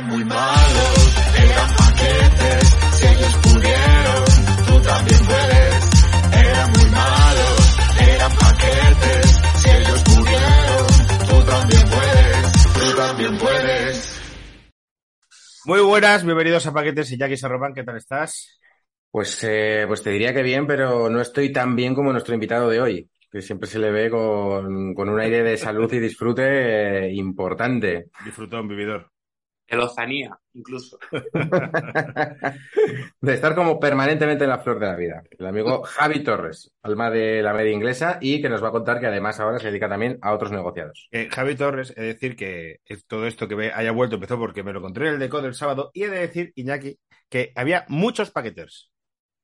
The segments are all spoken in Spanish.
eran muy malos, eran paquetes, si ellos pudieron, tú también puedes. Eran muy malos, eran paquetes, si ellos pudieron, tú también puedes, tú también puedes. Muy buenas, bienvenidos a Paquetes y Jackie Sarroban, ¿qué tal estás? Pues, eh, pues te diría que bien, pero no estoy tan bien como nuestro invitado de hoy, que siempre se le ve con, con un aire de salud y disfrute eh, importante. Disfrutón, vividor. De lozanía, incluso. de estar como permanentemente en la flor de la vida. El amigo Javi Torres, alma de la media inglesa, y que nos va a contar que además ahora se dedica también a otros negociados. Eh, Javi Torres, he de decir que es- todo esto que haya vuelto empezó porque me lo encontré en el deco del sábado, y he de decir, Iñaki, que había muchos paqueters.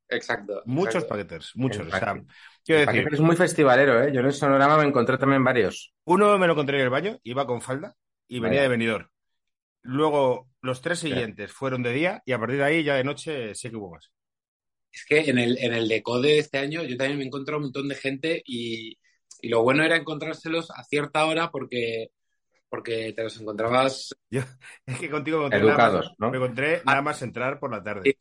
Exacto. Muchos exacto. paqueters, muchos. O sea, quiero decir, es muy festivalero, ¿eh? Yo en el sonorama me encontré también varios. uno me lo encontré en el baño, iba con falda y venía Vaya. de venidor. Luego, los tres siguientes fueron de día y a partir de ahí, ya de noche, sí que hubo más. Es que en el, en el decode de este año yo también me encontré un montón de gente y, y lo bueno era encontrárselos a cierta hora porque, porque te los encontrabas. Yo, es que contigo me encontré, nada Educados, más, ¿no? me encontré nada más entrar por la tarde. Sí.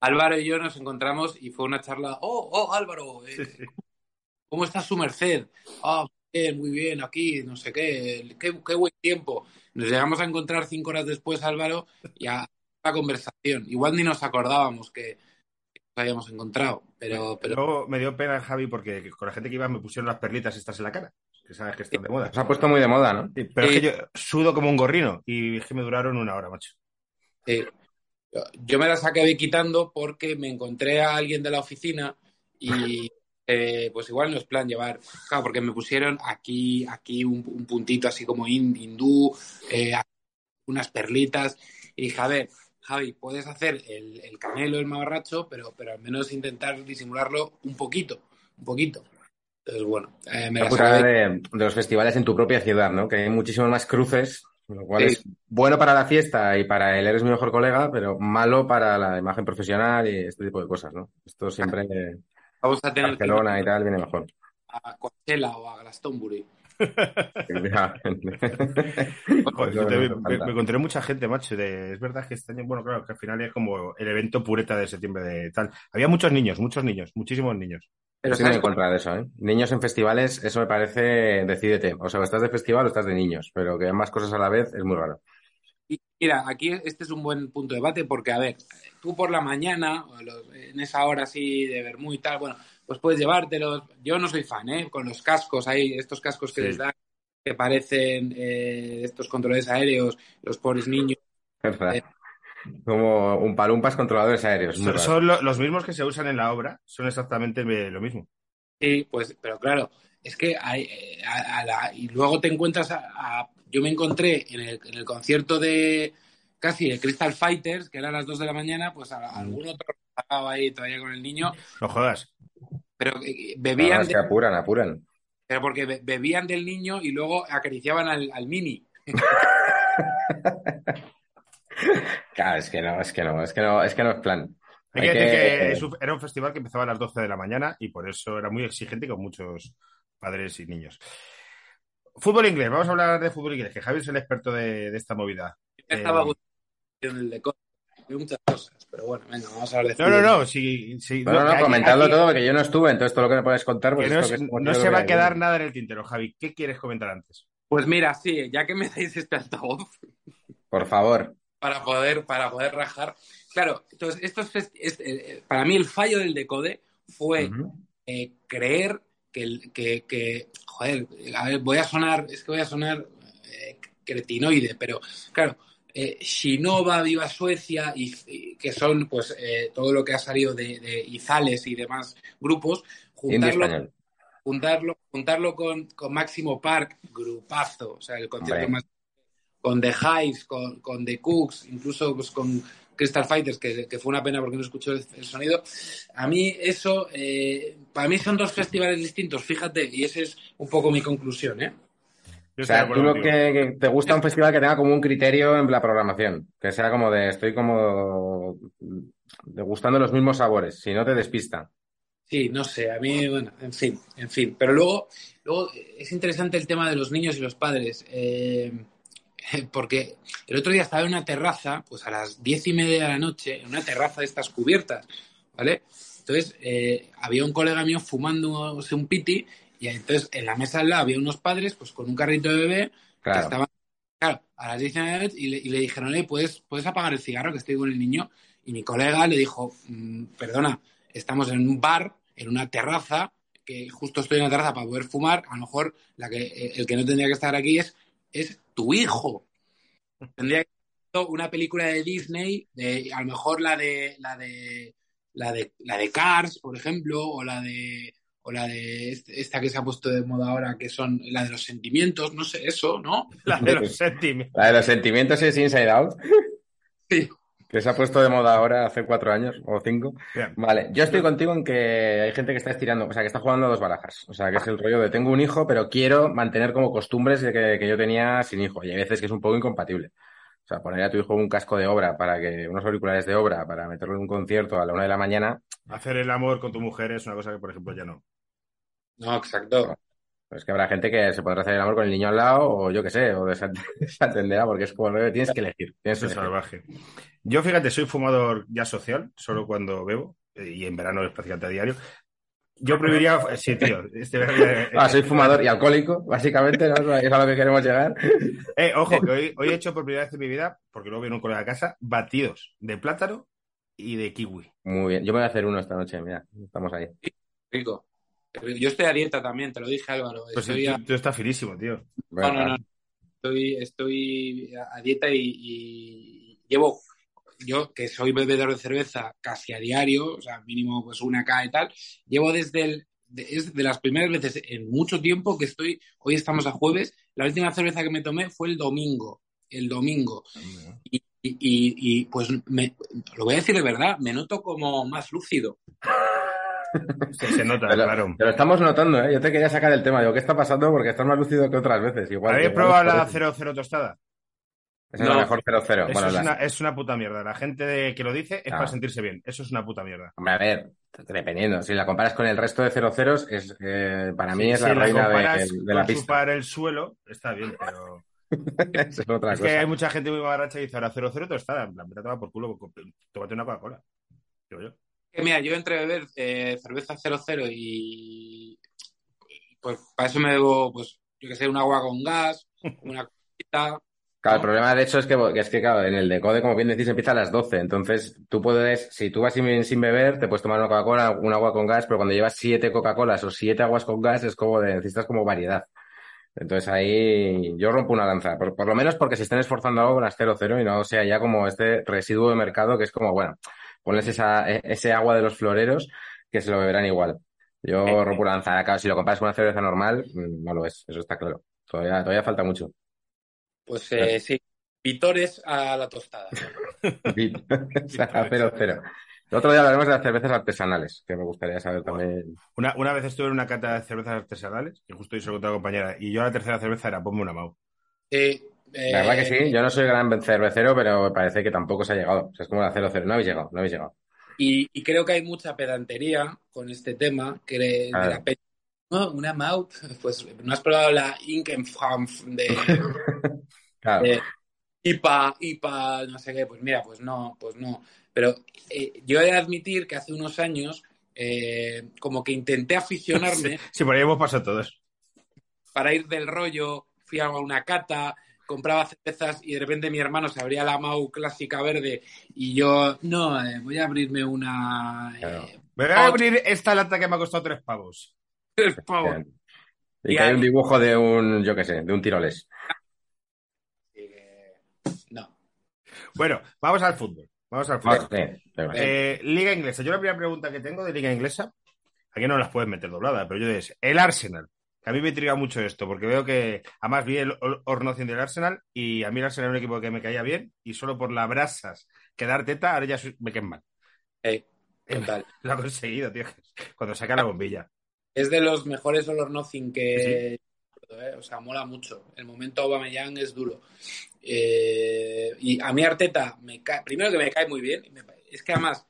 Álvaro y yo nos encontramos y fue una charla. Oh, oh, Álvaro, eh, Sí, sí. ¿cómo está su merced? Ah, bien, muy bien, aquí, no sé qué, qué, qué buen tiempo. Nos llegamos a encontrar cinco horas después, Álvaro, y a la conversación. Igual ni nos acordábamos que, que nos habíamos encontrado, pero, pero Luego me dio pena, Javi, porque con la gente que iba me pusieron las perlitas estas en la cara, que sabes que están de moda. Se ha puesto muy de moda, ¿no? Sí, Pero es que yo sudo como un gorrino y es que me duraron una hora, macho. Sí. Yo, yo me las acabé quitando porque me encontré a alguien de la oficina y eh, pues igual no es plan llevar, claro, porque me pusieron aquí, aquí un, un puntito así como hin- hindú, eh, unas perlitas y dije, a ver, Javi, puedes hacer el, el canelo, el mamarracho, pero, pero al menos intentar disimularlo un poquito, un poquito. Entonces, bueno, eh, me La de, de los festivales en tu propia ciudad, ¿no? Que hay muchísimos más cruces, lo cual Sí. es bueno para la fiesta y para el eres mi mejor colega, pero malo para la imagen profesional y este tipo de cosas, ¿no? Esto siempre Vamos a tener que Barcelona y tal viene mejor. a Coachella o a Glastonbury. Joder, me, me- encontré mucha gente, macho. de- es verdad que este año, bueno, claro, que al final es como el evento pureta de septiembre de tal. Había muchos niños, muchos niños, muchísimos niños. Pero ¿sabes en contra de eso, ¿eh? Niños en festivales, eso me parece, decídete. O sea, o estás de festival o estás de niños, pero que ambas cosas a la vez es muy raro. Mira, aquí este es un buen punto de debate porque, a ver, tú por la mañana, o los- en esa hora así de vermú y tal, bueno, pues puedes llevártelos. Yo no soy fan, ¿eh? Con los cascos ahí, estos cascos que Sí. les dan, que parecen eh, estos controles aéreos, los pobres niños. ¿Verdad? Eh. Como un palumpas controladores aéreos. Son, raro. son lo- los mismos que se usan en la obra, son exactamente me- lo mismo. Sí, pues, pero claro, es que hay, eh, a- a la- y luego te encuentras a, a- yo me encontré en el, en el concierto de casi de Crystal Fighters, que era a las 2 de la mañana, pues a, a algún otro estaba ahí todavía con el niño, No jodas. pero eh, No, bebían, es de- que apuran, apuran. pero porque be- bebían del niño y luego acariciaban al, al mini. Claro, es que no, es que no, es que no, es que no es plan. Hay que Hay decir que- que es un- era un festival que empezaba a las 12 de la mañana y por eso era muy exigente con muchos padres y niños. Fútbol inglés, vamos a hablar de fútbol inglés, que Javi es el experto de, de esta movida. Me estaba Eh, gustando en el decor, de muchas cosas, pero bueno, venga, vamos a hablar de No, no, fútbol. no, sí, sí, No, no, aquí- aquí- todo, porque yo no estuve, entonces todo lo que me puedes contar, pues que no, es- que se va a quedar ahí. nada en el tintero, Javi. ¿Qué quieres comentar antes? Pues mira, sí, ya que me dais este altavoz, Por favor. para poder, para poder rajar. Claro, entonces, esto es, es- eh, para mí el fallo del decode fue eh, creer que, que, que, joder, a ver, voy a sonar, es que voy a sonar eh, cretinoide, pero claro, eh, Shinova, Viva Suecia, y, y que son pues eh, todo lo que ha salido de, de Izales y demás grupos, juntarlo, juntarlo, juntarlo con, con Máximo Park, grupazo, o sea, el concierto Hombre. más con The Hives, con, con The Cooks, incluso pues, con Crystal Fighters, que, que fue una pena porque no escuchó el, el sonido. A mí eso, eh, para mí son dos festivales distintos, fíjate, y esa es un poco mi conclusión, ¿eh? Yo O sea, tú lo que te gusta un festival que tenga como un criterio en la programación, que sea como de estoy como degustando los mismos sabores, si no te despista. Sí, no sé, a mí, bueno, en fin, en fin. Pero luego, luego es interesante el tema de los niños y los padres. Eh, porque el otro día estaba en una terraza, pues a las diez y media de la noche, en una terraza de estas cubiertas, ¿vale? Entonces, eh, había un colega mío fumándose un piti y entonces en la mesa al lado había unos padres, pues con un carrito de bebé, Claro. que estaban, claro, a las 10 y media de la noche y le, y le dijeron, "Oye, ¿puedes, ¿puedes apagar el cigarro que estoy con el niño? Y mi colega le dijo, "Mm, perdona, estamos en un bar, en una terraza, que justo estoy en una terraza para poder fumar, a lo mejor la que, eh, el que no tendría que estar aquí es, es tu hijo. Tendría que ser una película de Disney, de, a lo mejor la de, la de, la de, la de Cars, por ejemplo, o la de, o la de este- esta que se ha puesto de moda ahora, que son la de los sentimientos, no sé, eso, ¿no? La de los sentimientos. La de los sentimientos es Inside Out. Sí. Que se ha puesto de moda ahora hace cuatro años o cinco. Bien. Vale, yo estoy contigo en que hay gente que está estirando, o sea, que está jugando a dos barajas. O sea, que es el rollo de tengo un hijo, pero quiero mantener como costumbres de que, que yo tenía sin hijo. Y hay veces que es un poco incompatible. O sea, poner a tu hijo un casco de obra para que, unos auriculares de obra para meterlo en un concierto a la una de la mañana, Hacer el amor con tu mujer es una cosa que, por ejemplo, ya no. No, exacto. Pues que habrá gente que se podrá hacer el amor con el niño al lado, o yo qué sé, o desat- desatenderá, porque es como tienes que elegir. Tienes que es elegir. salvaje. Yo, fíjate, soy fumador ya social, solo cuando bebo, eh, y en verano es prácticamente a diario. Yo prohibiría, eh, sí, tío, este ya- Ah, soy fumador y alcohólico, básicamente, ¿no? Es a lo que queremos llegar. Eh, ojo, que hoy, hoy he hecho por primera vez en mi vida, porque luego viene un colega a casa, batidos de plátano y de kiwi. Muy bien. Yo me voy a hacer uno esta noche, mira, estamos ahí. Rico. Yo estoy a dieta también, te lo dije Álvaro. Pues Estoy a- tú, tú estás finísimo, tío. No, no, no. Estoy, estoy a dieta y, y llevo, yo que soy bebedor de cerveza casi a diario, o sea, mínimo pues una K y tal, llevo desde el, de, es de las primeras veces en mucho tiempo que estoy, hoy estamos a jueves, la última cerveza que me tomé fue el domingo, el domingo. Y, y- y- y, pues me, lo voy a decir de verdad, me noto como más lúcido. Se, se nota, Pero, claro. pero estamos notando, ¿eh? Yo te quería sacar el tema. Digo, ¿qué está pasando? Porque estás más lúcido que otras veces. Igual, ¿Habéis probado la eso. 00 tostada? Esa es la mejor 0-0. Eso Bueno, es, una, es una puta mierda. La gente de- que lo dice es Ah. para sentirse bien. Eso es una puta mierda. Hombre, a ver, dependiendo. Si la comparas con el resto de 0-0, es, eh, para mí Si- es si la reina de, comparas de la pista. chupar el suelo, está bien, pero... Es otra es cosa. que hay mucha gente muy mamarracha y dice ahora 00 tostada. En plan, vete a tomar por culo, tómate una Coca-Cola. Digo yo. Mira, yo entre beber eh, cerveza 00 y pues para eso me bebo, pues, yo que sé, un agua con gas, una cosita. Claro, el problema de hecho es que, que es que, claro, en el decode, como bien decís, empieza a las 12. Entonces, tú puedes, si tú vas sin, sin beber, te puedes tomar una Coca-Cola, un agua con gas, pero cuando llevas siete Coca-Colas o siete aguas con gas, es como de, necesitas como variedad. Entonces ahí yo rompo una lanza, por, por lo menos porque se estén esforzando algo con las 0-0 y no sea ya como este residuo de mercado que es como, bueno, ponles esa, e- ese agua de los floreros que se lo beberán igual. Yo rompo una lanza. Claro, si lo comparas con una cerveza normal, mm, no lo es, eso está claro. Todavía, todavía falta mucho. Pues eh, sí, pitores a la tostada. O sea, 0-0. El otro día hablaremos de las cervezas artesanales, que me gustaría saber también. Una, una vez estuve en una cata de cervezas artesanales, que justo hice con otra compañera, y yo la tercera cerveza era ponme una Mau. Sí, eh, La verdad que sí, yo no soy gran cervecero, pero me parece que tampoco se ha llegado. O sea, es como la 0-0. No habéis llegado, no habéis llegado. Y, y creo que hay mucha pedantería con este tema, que de, la pe- No, una Maut, pues no has probado la Inkenfamf de, Claro. de IPA, IPA, no sé qué, pues mira, pues no, pues no. Pero eh, yo he de admitir que hace unos años eh, como que intenté aficionarme Sí, por ahí hemos pasado todos. para ir del rollo, fui a una cata, compraba cervezas y de repente mi hermano se abría la Mau clásica verde y yo, no, eh, voy a abrirme una... eh, Claro. Me voy a abrir esta lata que me ha costado tres pavos. por favor. Y Y que hay un dibujo de un, yo qué sé, de un tiroles. Eh, no. Bueno, vamos al fútbol. Vamos al fútbol. Eh, Liga inglesa. Yo la primera pregunta que tengo de Liga inglesa, aquí no las puedes meter dobladas, pero yo es el Arsenal. Que a mí me intriga mucho esto, porque veo que además vi el Or- Ornocin del Arsenal y a mí el Arsenal era un equipo que me caía bien y solo por las brasas que dar teta, ahora ya me quedan mal. Eh, total. Lo ha conseguido, tío. Cuando saca la bombilla. Es de los mejores Olor Nothing que... ¿eh? O sea, mola mucho. El momento Aubameyang es duro. Eh, y a mí Arteta, me cae, primero que me cae muy bien. es que además,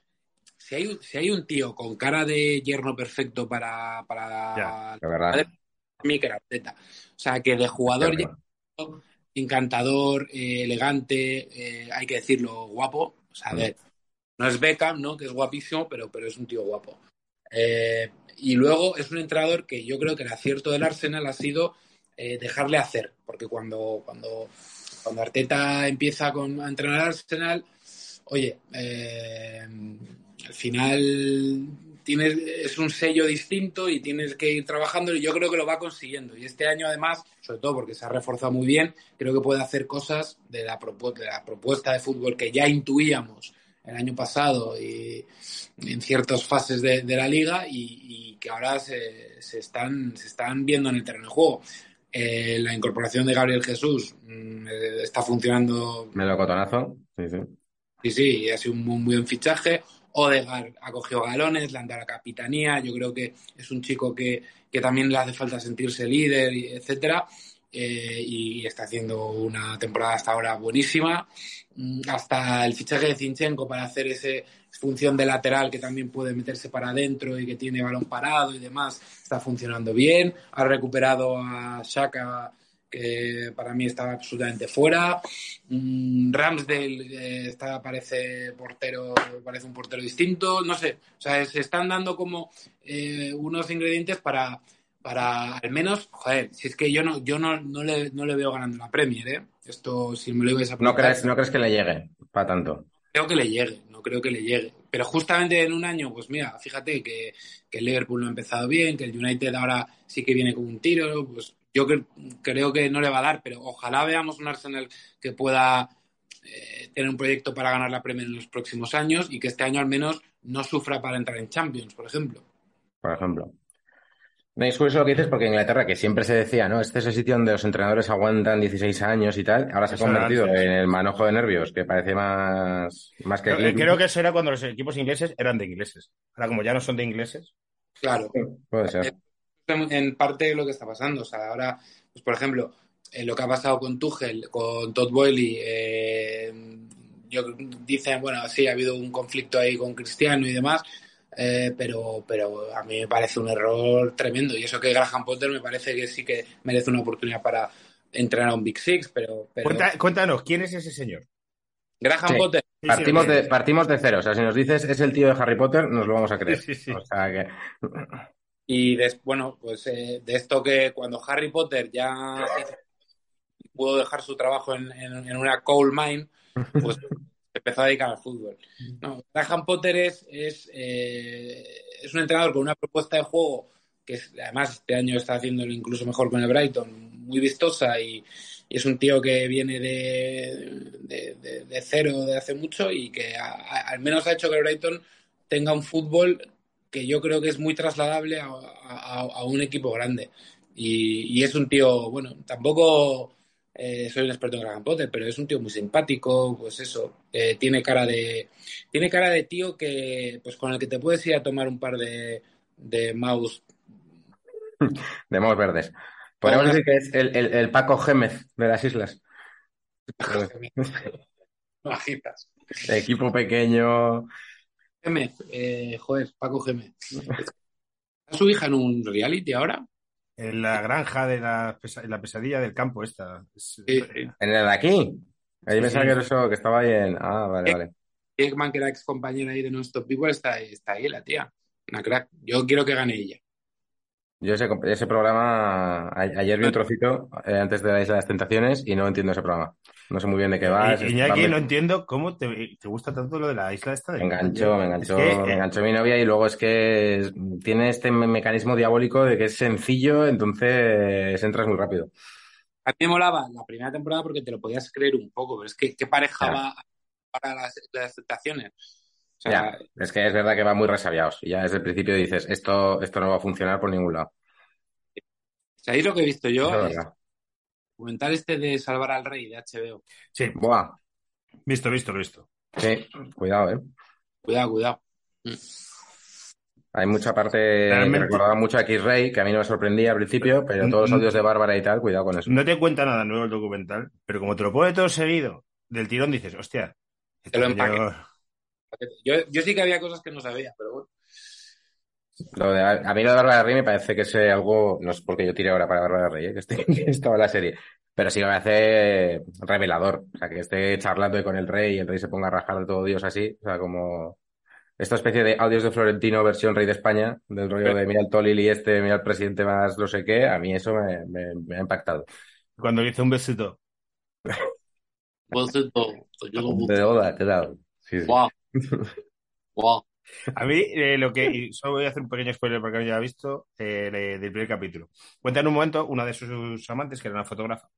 si hay, un- si hay un tío con cara de yerno perfecto para... para Ya, De verdad. Mí que era Arteta. O sea, que de jugador ya encantador, eh, elegante, eh, hay que decirlo, guapo. O sea, a ver, no es Beckham, ¿no? Que es guapísimo, pero, pero es un tío guapo. Eh, y luego es un entrenador que yo creo que el acierto del Arsenal ha sido dejarle hacer, porque cuando, cuando, cuando Arteta empieza con, a entrenar al Arsenal, oye, al final tienes, es un sello distinto y tienes que ir trabajando y yo creo que lo va consiguiendo. Y este año además, sobre todo porque se ha reforzado muy bien, creo que puede hacer cosas de la, de la propuesta de fútbol que ya intuíamos el año pasado y en ciertas fases de, de la liga y, y, que ahora se, se, están, se están viendo en el terreno de juego. Eh, la incorporación de Gabriel Jesús mmm, está funcionando. Melocotonazo, sí, sí. Sí, sí, ha sido un muy buen fichaje. Odegaard ha cogido galones, le han dado la capitanía. Yo creo que es un chico que, que también le hace falta sentirse líder, etcétera. Eh, y está haciendo una temporada hasta ahora buenísima. Hasta el fichaje de Zinchenko para hacer esa función de lateral que también puede meterse para adentro y que tiene balón parado y demás, está funcionando bien. Ha recuperado a Shaka, que para mí estaba absolutamente fuera. Ramsdale eh, está, parece portero, parece un portero distinto. No sé, o sea, se están dando como eh, unos ingredientes para para al menos, joder, si es que yo no, yo no, no, le, no le veo ganando la Premier, ¿eh? Esto, si me lo ibas a no crees, no crees que le llegue para tanto. Creo que le llegue, no creo que le llegue. Pero justamente en un año, pues mira, fíjate que, que el Liverpool no ha empezado bien, que el United ahora sí que viene con un tiro, pues yo creo que no le va a dar, pero ojalá veamos un Arsenal que pueda eh, tener un proyecto para ganar la Premier en los próximos años y que este año al menos no sufra para entrar en Champions, por ejemplo. Por ejemplo. No es curioso lo que dices porque en Inglaterra, que siempre se decía, ¿no? Este es el sitio donde los entrenadores aguantan 16 años y tal, ahora se ha convertido antes. en el manojo de nervios, que parece más, más que... Creo, creo, que eso era cuando los equipos ingleses eran de ingleses. Ahora, como ya no son de ingleses... Claro. Puede ser. En, parte lo que está pasando. O sea, ahora, pues por ejemplo, eh, lo que ha pasado con Tuchel, con Todd Boyle, eh, yo, dicen, bueno, sí, ha habido un conflicto ahí con Cristiano y demás, eh, pero, pero a mí me parece un error tremendo. Y eso que Graham Potter me parece que sí que merece una oportunidad para entrenar a un Big Six, pero... pero... Cuenta, cuéntanos, ¿quién es ese señor? Graham sí. Potter. Partimos, de, partimos de cero. O sea, si nos dices es el tío de Harry Potter, nos lo vamos a creer. Sí, sí, o sea que... Y bueno, pues eh, de esto que cuando Harry Potter ya pudo dejar su trabajo en, en, en una coal mine, pues empezó a dedicar al fútbol. No, Graham Potter es, es, eh, es, un entrenador con una propuesta de juego que es, además este año está haciéndolo incluso mejor con el Brighton, muy vistosa y, y es un tío que viene de, de, de, de, cero de hace mucho y que a, a, al menos ha hecho que el Brighton tenga un fútbol que yo creo que es muy trasladable a, a un equipo grande. Y, y, es un tío, bueno, tampoco eh, soy un experto en Graham Potter, pero es un tío muy simpático, pues eso, eh, tiene cara de tiene cara de tío que pues con el que te puedes ir a tomar un par de, de mouse de mouse verdes. Podemos decir que es el, el, el, Paco Gémez de las islas. Bajitas. Equipo pequeño. Gémez, eh, joder, Paco Gémez. ¿A su hija en un reality ahora? En la granja de la, pesa la pesadilla del campo esta. Sí. ¿En el de aquí? Ahí pensaba sí. que, eso, que estaba ahí en... Ah, vale, vale. Eggman, que era ex compañera ahí de Non-Stop People, está, está ahí la tía. Una crack. Yo quiero que gane ella. Yo ese, ese programa, ayer vi un trocito eh, antes de la Isla de las Tentaciones y no entiendo ese programa. No sé muy bien de qué va. Y, Iñaki, no entiendo cómo te, te, gusta tanto lo de la isla esta. De me enganchó, me enganchó, es que, me enganchó mi novia y luego es que tiene este mecanismo diabólico de que es sencillo, entonces entras muy rápido. A mí me molaba la primera temporada porque te lo podías creer un poco, pero es que qué pareja ya. va para las, las tentaciones. O sea, ya, es que es verdad que va muy resabiados. Y ya desde el principio dices, esto, esto no va a funcionar por ningún lado. ¿Sabéis lo que he visto yo? Es documental este de Salvar al Rey de HBO. Sí. Buah. Visto, visto, visto. Sí, cuidado, eh. Cuidado, cuidado. Hay mucha parte Realmente... que recordaba mucho a X-Ray, que a mí no me sorprendía al principio, pero todos los audios de Bárbara y tal, cuidado con eso. No te cuenta nada nuevo el documental, pero como te lo pone todo seguido, del tirón dices, hostia. Te lo empaque. Yo... Yo, yo sí que había cosas que no sabía, pero bueno. Lo de, a mí lo de Bárbara Rey me parece que es algo, no es porque yo tire ahora para Bárbara Rey, ¿eh? que, esté, que estaba en la serie, Pero sí que me hace revelador. O sea, que esté charlando con el rey y el rey se ponga a rajar de todo Dios así. O sea, como esta especie de audios de Florentino versión rey de España, del rollo de mira el Tolil y este, mira el presidente más no sé qué, a mí eso me, me- me ha impactado. Cuando le hice un besito. De Oda, te he dado. Sí, sí. Guau. Guau. A mí, eh, lo que. y solo voy a hacer un pequeño spoiler porque no haya visto eh, de- del primer capítulo. Cuenta en un momento una de sus amantes, que era una fotógrafa.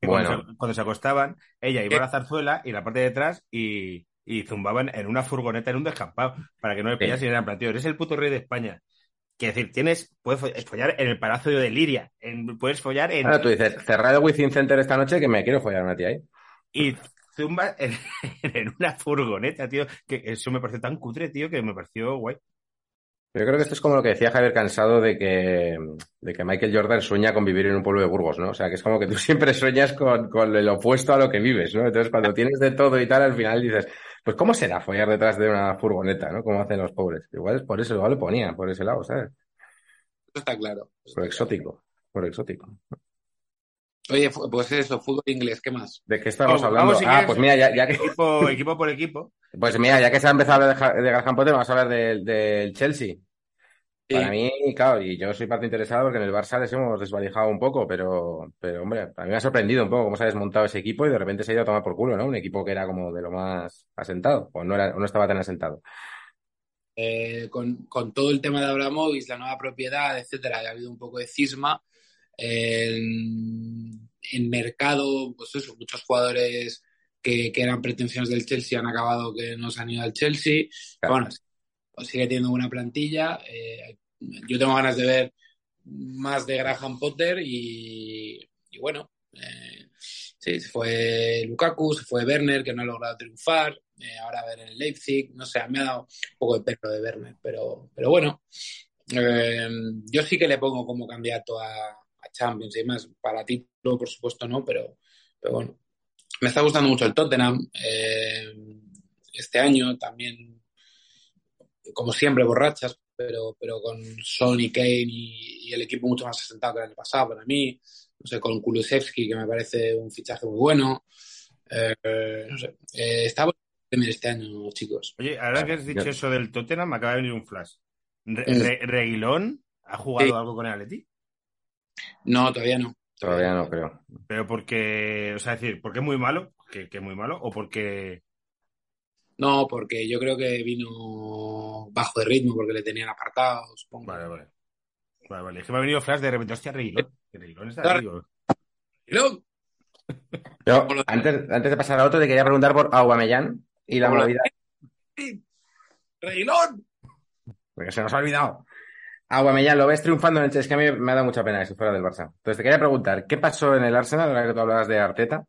que cuando, Bueno. se, cuando se acostaban, ella iba a la zarzuela y la parte de atrás y, y zumbaban en una furgoneta, en un descampado, para que no le pillasen y eran plan, tío, eres el puto rey de España. Quiere decir, tienes, puedes fo- follar en el Palacio de Liria, en- puedes follar en. Ahora tú dices, cerrado el Within Center esta noche que me quiero follar una tía ahí. Y zumba en, en una furgoneta, tío. Que eso me pareció tan cutre, tío, que me pareció guay. Yo creo que esto es como lo que decía Javier Cansado de que, de que Michael Jordan sueña con vivir en un pueblo de Burgos, ¿no? O sea, que es como que tú siempre sueñas con, con el opuesto a lo que vives, ¿no? Entonces, cuando tienes de todo y tal, al final dices, pues, ¿cómo será follar detrás de una furgoneta, ¿no? Como hacen los pobres. Igual es por eso, igual lo ponía, por ese lado, ¿sabes? Eso está claro. Por exótico, por exótico. Oye, pues eso, fútbol inglés, ¿qué más? ¿De qué estamos Vamos, hablando? vamos, si ah, quieres, pues mira, ya, ya que, Equipo, equipo por equipo. pues mira, ya que se ha empezado a hablar de, de Graham Potter, vamos a hablar del, del Chelsea. Sí. Para mí, claro, y yo soy parte interesada porque en el Barça les hemos desvalijado un poco, pero, pero hombre, a mí me ha sorprendido un poco cómo se ha desmontado ese equipo y de repente se ha ido a tomar por culo, ¿no? Un equipo que era como de lo más asentado, o no era, o no estaba tan asentado. Eh, con, con todo el tema de Abramovich, la nueva propiedad, etcétera, ha habido un poco de cisma. En, en mercado, pues eso, muchos jugadores que, que eran pretensiones del Chelsea han acabado que no se han ido al Chelsea. Claro. Bueno, pues sigue teniendo buena plantilla. Eh, yo tengo ganas de ver más de Graham Potter y, y bueno, eh, sí, se fue Lukaku, se fue Werner, que no ha logrado triunfar. eh, ahora a ver en Leipzig, no sé, me ha dado un poco de perro de Werner, pero, pero bueno, eh, yo sí que le pongo como candidato a Champions y más. Para título, por supuesto, no, pero, pero bueno. Me está gustando mucho el Tottenham eh, este año también, como siempre, borrachas, pero, pero con Son y Kane y, y el equipo mucho más asentado que el año pasado para mí. No sé, con Kulusevski, que me parece un fichaje muy bueno. Eh, no sé, eh, está bueno este año, chicos. Oye, ahora que has dicho eso del Tottenham, me acaba de venir un flash. Re-. Re- ¿Reguilón ha jugado Sí. algo con el Atleti? No, todavía no. Todavía no creo. Pero porque, o sea, es decir, ¿porque es muy malo? ¿Que, que es muy malo? ¿O porque No, porque yo creo que vino bajo de ritmo porque le tenían apartado, supongo. Vale, vale. Vale, vale. Es que me ha venido flash de repente, hostia, Reguilón. Reguilón está. Pero, Yo, antes, antes de pasar a otro, te quería preguntar por Aubameyang y la movida, ¡Reguilón! porque se nos ha olvidado. Aubameyang, ¿lo ves triunfando en el Chelsea? Es que a mí me ha dado mucha pena que se fuera del Barça. Entonces te quería preguntar, ¿qué pasó en el Arsenal, ahora que tú hablabas de Arteta?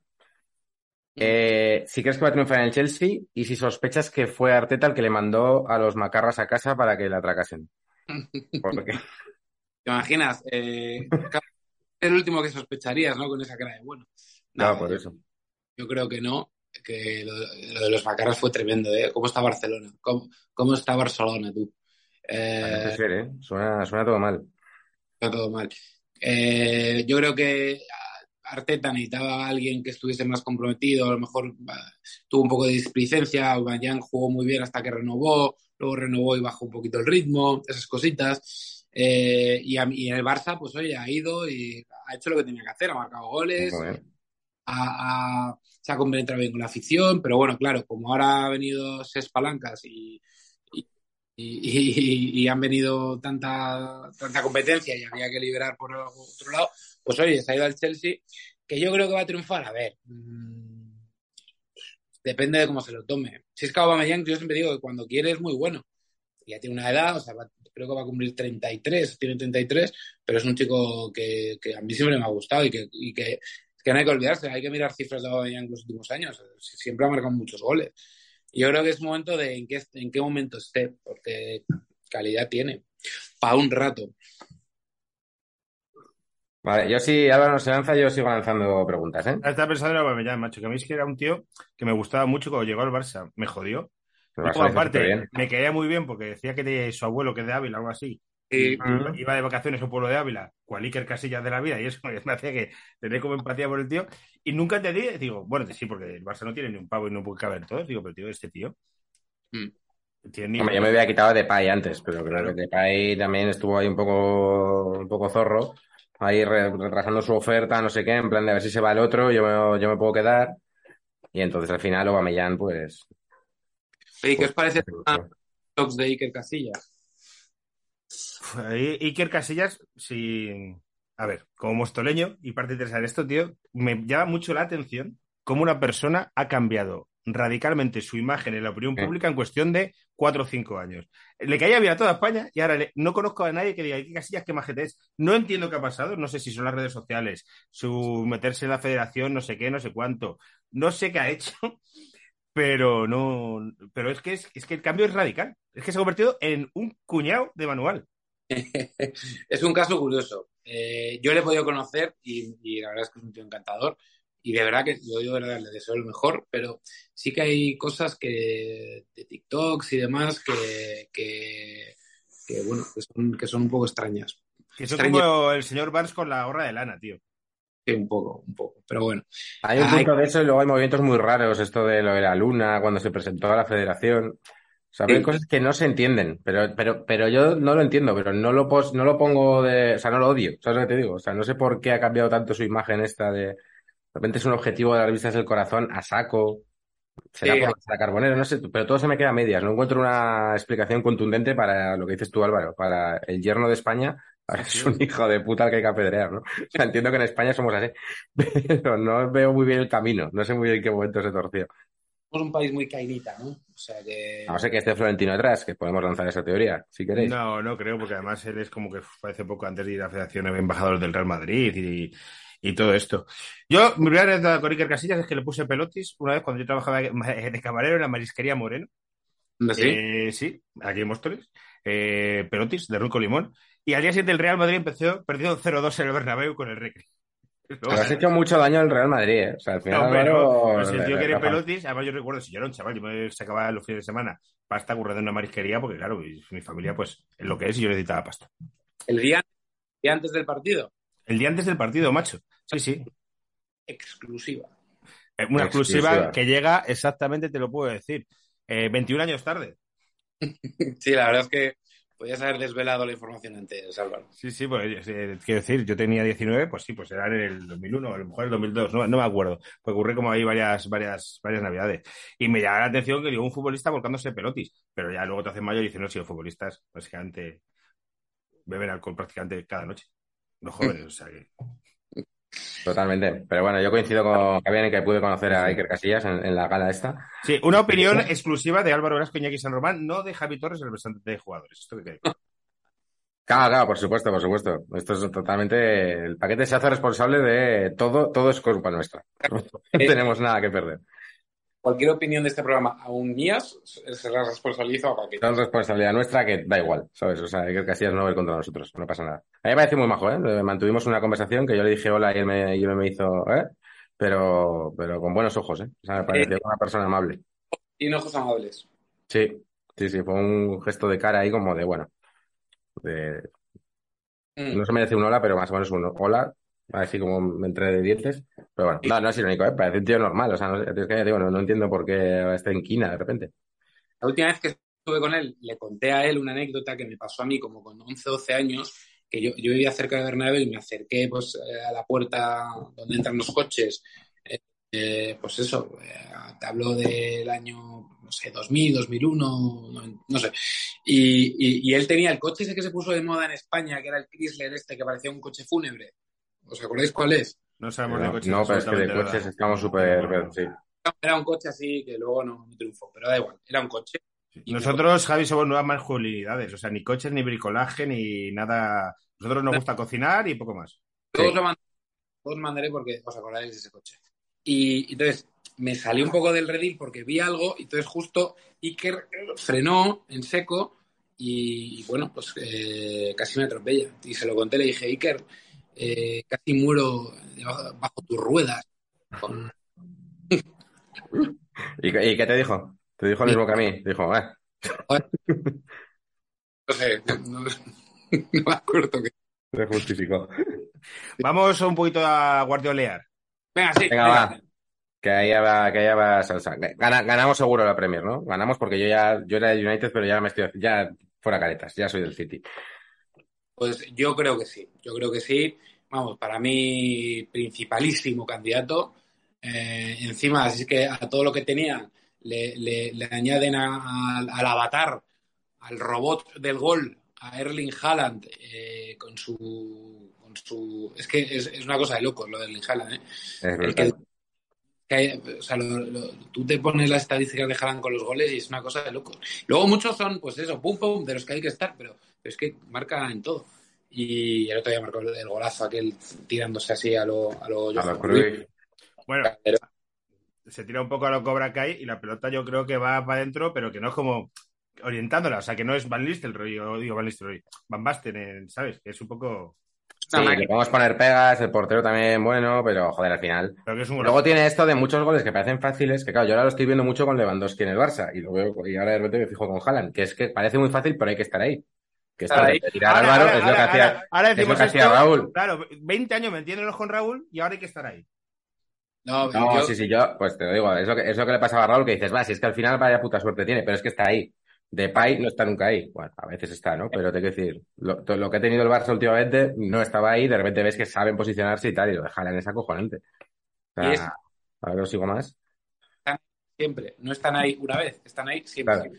Eh, si crees que va a triunfar en el Chelsea y si sospechas que fue Arteta el que le mandó a los macarras a casa para que la atracasen. Porque, ¿Te imaginas? Eh, el último que sospecharías, ¿no? Con esa cara de bueno. Nada, por eso. Yo creo que no, que lo, lo de los macarras fue tremendo, ¿eh? ¿Cómo está Barcelona? ¿Cómo, cómo está Barcelona, tú? Eh, ser, ¿eh? Suena, suena todo mal. está todo mal. Eh, yo creo que Arteta necesitaba a alguien que estuviese más comprometido, a lo mejor tuvo un poco de displicencia, Aubameyang jugó muy bien hasta que renovó, luego renovó y bajó un poquito el ritmo, esas cositas. Eh, y, a- y el Barça, pues oye, ha ido y ha hecho lo que tenía que hacer, ha marcado goles, ha- ha- se ha compenetrado bien con la afición, pero bueno, claro, como ahora ha venido Ses Palancas y, y, han venido tanta, tanta competencia y había que liberar por otro lado, pues oye, se ha ido al Chelsea, que yo creo que va a triunfar. A ver, mm, depende de cómo se lo tome. Si es que Aubameyang, yo siempre digo que cuando quiere es muy bueno. Ya tiene una edad, o sea, va- creo que va a cumplir 33, tiene 33, pero es un chico que, que a mí siempre me ha gustado y que, y que que no hay que olvidarse, hay que mirar cifras de Aubameyang en los últimos años. Siempre ha marcado muchos goles. Y yo creo que es momento de en qué, en qué momento esté, porque calidad tiene. Para un rato. Vale, yo sí, Álvaro no se lanza, yo sigo lanzando preguntas, ¿eh? Estaba pensando en Aubameyang, macho, que a mí es que era un tío que me gustaba mucho cuando llegó al Barça. Me jodió. Y como aparte, me caía muy bien porque decía que de su abuelo, que es de Ávila, algo así, Sí. Ujú. iba de vacaciones a un pueblo de Ávila, cual Iker Casillas de la vida, y eso me hacía que tener como empatía por el tío. Y nunca entendí, digo, bueno, sí, porque el Barça no tiene ni un pavo y no puede caber todos. Digo, pero tío, este tío. Mm. Tiene ni- Hombre, yo me había quitado de Depay antes, pero creo que Depay también estuvo ahí un poco, un poco zorro, ahí re- retrasando su oferta, no sé qué, en plan de a ver si se va el otro, yo me, yo me puedo quedar. Y entonces al final Aubameyang, pues... Oye, ¿qué os parece pues, a talks de Iker Casillas? Iker Casillas, si. A ver, como mostoleño y parte interesante de esto, tío, me llama mucho la atención cómo una persona ha cambiado radicalmente su imagen en la opinión pública en cuestión de cuatro o cinco años. Le caía bien a toda España y ahora le- no conozco a nadie que diga, Iker Casillas, qué majete es. No entiendo qué ha pasado, no sé si son las redes sociales, su meterse en la federación, no sé qué, no sé cuánto. No sé qué ha hecho, pero no. Pero es que, es, es que el cambio es radical. Es que se ha convertido en un cuñado de manual. es un caso curioso. Eh, yo le he podido conocer y, y la verdad es que es un tío encantador. Y de verdad que yo, yo de verdad le deseo lo mejor, pero sí que hay cosas que de TikToks y demás que, que, que, bueno, que son, que son un poco extrañas. Que son Extraño. como el señor Barnes con la gorra de lana, tío. Sí, un poco, un poco. Pero bueno, Hay un Ay. punto de eso y luego hay movimientos muy raros, esto de lo de la luna, cuando se presentó a la federación. O sea, Sí. hay cosas que no se entienden, pero, pero, pero yo no lo entiendo, pero no lo, pos- no lo pongo de, o sea, no lo odio, ¿sabes lo que te digo? O sea, no sé por qué ha cambiado tanto su imagen esta de, de repente es un objetivo de las revistas del corazón a saco, será Sí. por la carbonero, no sé, pero todo se me queda a medias, no encuentro una explicación contundente para lo que dices tú, Álvaro, para el yerno de España, ahora es un hijo de puta al que hay que apedrear, ¿no? O sea, entiendo que en España somos así, pero no veo muy bien el camino, no sé muy bien en qué momento se torció. Somos un país muy cainita, ¿no? O sea que... A no ser que esté Florentino detrás, que podemos lanzar esa teoría, si queréis. No, no creo, porque además él es como que hace poco antes de ir a la Federación embajador del Real Madrid y, y todo esto. Yo, mi primera anécdota con Iker Casillas es que le puse pelotis una vez cuando yo trabajaba de camarero en la marisquería Moreno. ¿Sí? Eh, sí, aquí en Móstoles. Eh, pelotis de Ruco Limón. Y al día siguiente el Real Madrid empezó perdiendo 0-2 en el Bernabéu con el Recre. Pero has hecho mucho daño al Real Madrid, ¿eh? O sea, al final, No, pero Álvaro, pues el tío le- quiere pelotis. Además, yo recuerdo, si yo era un chaval, yo me sacaba los fines de semana pasta currando en una marisquería, porque claro, mi, mi familia, pues, es lo que es y yo necesitaba pasta. El día, el día antes del partido, El día antes del partido, macho. Sí, sí. exclusiva. Eh, Una exclusiva, Exclusiva. que llega exactamente, te lo puedo decir, eh, 21 años tarde. Sí, la verdad es que podías haber desvelado la información antes, Álvaro. Sí, sí, pues eh, quiero decir, yo tenía 19, pues sí, pues era en el 2001, o a lo mejor el 2002, no, no me acuerdo. Pues ocurre como ahí varias, varias, varias navidades. Y me llama la atención que digo, un futbolista volcándose pelotis, pero ya luego te hacen mayor y dicen, no, si los futbolistas básicamente beben alcohol prácticamente cada noche. Los jóvenes, o sea que... Totalmente. Pero bueno, yo coincido con Javier en que pude conocer a Iker Casillas en, en la gala esta. Sí, una opinión exclusiva de Álvaro Velasco y San Román, no de Javi Torres, el representante de jugadores. Esto que claro. Claro, claro, por supuesto, por supuesto. Esto es totalmente. El paquete se hace responsable de todo, todo es culpa nuestra. No tenemos nada que perder. Cualquier opinión de este programa, aún mías, se la responsabilizo a cualquiera. Es responsabilidad nuestra que da igual, ¿sabes? O sea, Iker Casillas no va contra nosotros, no pasa nada. A mí me parece muy majo, ¿eh? Mantuvimos una conversación que yo le dije hola y él me, y él me hizo, ¿eh? Pero, pero con buenos ojos, ¿eh? O sea, me pareció una persona amable. Tiene ojos amables. Sí, sí, sí, fue un gesto de cara ahí como de, bueno, de, Mm. no se merece un hola, pero más o menos un hola, así como entre de dientes. Pero bueno, no, no es irónico, ¿eh? Parece un tío normal, o sea, no, es que, digo, no, no entiendo por qué está en quina de repente. La última vez que estuve con él, le conté a él una anécdota que me pasó a mí como con 11 o 12 años, que yo, yo vivía cerca de Bernabéu y me acerqué pues, eh, a la puerta donde entran los coches. Eh, eh, pues eso, eh, te hablo del año, no sé, 2000, 2001, no, no sé. Y, y, y él tenía el coche ese que se puso de moda en España, que era el Chrysler este, que parecía un coche fúnebre. ¿Os acordáis cuál es? No sabemos de No, coches. no, pero es que de coches nada. estamos súper, sí. Era un coche así que luego no, no triunfó, pero da igual, era un coche. Y Nosotros, Javi, somos nuevas masculinidades, o sea, ni coches, ni bricolaje, ni nada. Nosotros nos gusta cocinar y poco más. Todos Sí. lo mandaré, todos mandaré porque os acordáis de ese coche. Y entonces me salí un poco del redil porque vi algo y entonces justo Iker frenó en seco y, y bueno, pues eh, casi me atropella. Y se lo conté, le dije, Iker, eh, casi muero debajo- bajo tus ruedas. Con- ¿Y, qué- y qué te dijo? Te dijo lo mismo que a mí. Dijo, eh, No sé, no, no me acuerdo que. Se justificó. Vamos un poquito a guardiolear. Venga, sí. Venga, va. Que ahí va, que ahí va salsa. Gana- ganamos seguro la Premier, ¿no? Ganamos porque yo ya, yo era del United, pero ya me estoy, ya fuera caretas, ya soy del City. Pues yo creo que sí, yo creo que sí. Vamos, para mí, principalísimo candidato. Eh, encima, así que a todo lo que tenían le, le- le añaden a- a- al avatar, al robot del gol, a Erling Haaland, eh, con su. Con su es que es, es una cosa de locos lo de Erling Haaland, ¿eh? Es El que- que hay- o sea, lo- lo- tú te pones las estadísticas de Haaland con los goles y es una cosa de locos. Luego muchos son, pues eso, pum pum, de los que hay que estar, pero, pero es que marca en todo. Y el otro día marcó el, el golazo aquel tirándose así a lo a lo, A lo. Bueno, Pero- se tira un poco a lo Cobra Kai y la pelota yo creo que va para adentro, pero que no es como orientándola. O sea, que no es Van Nistelrooy, o digo Van Nistelrooy, Van Basten, eh, ¿sabes? Que es un poco... Sí, le podemos poner pegas, el portero también bueno, pero joder, al final. Pero que es un Luego tiene esto de muchos goles que parecen fáciles, que claro, yo ahora lo estoy viendo mucho con Lewandowski en el Barça, y lo veo, y ahora de repente me fijo con Haaland, que es que parece muy fácil, pero hay que estar ahí. Que Estar ahí. tirar Ahora- Álvaro ahora- es lo que ahora- hacía, ahora- ahora es lo decimos que hacía esto, Raúl. Claro, 20 años metiéndonos con Raúl y ahora hay que estar ahí. No, No, yo- sí, sí, yo, pues te lo digo, es lo que, es lo que le pasaba a Raúl, que dices, va, si es que al final vaya puta suerte tiene, pero es que está ahí. Depay no está nunca ahí. Bueno, a veces está, ¿no? Pero te quiero decir, lo, lo que ha tenido el Barça últimamente no estaba ahí, de repente ves que saben posicionarse y tal, y lo dejan en esa acojonante. O sea, Y es- a ver, os sigo más. siempre. No están ahí una vez, están ahí siempre. Claro.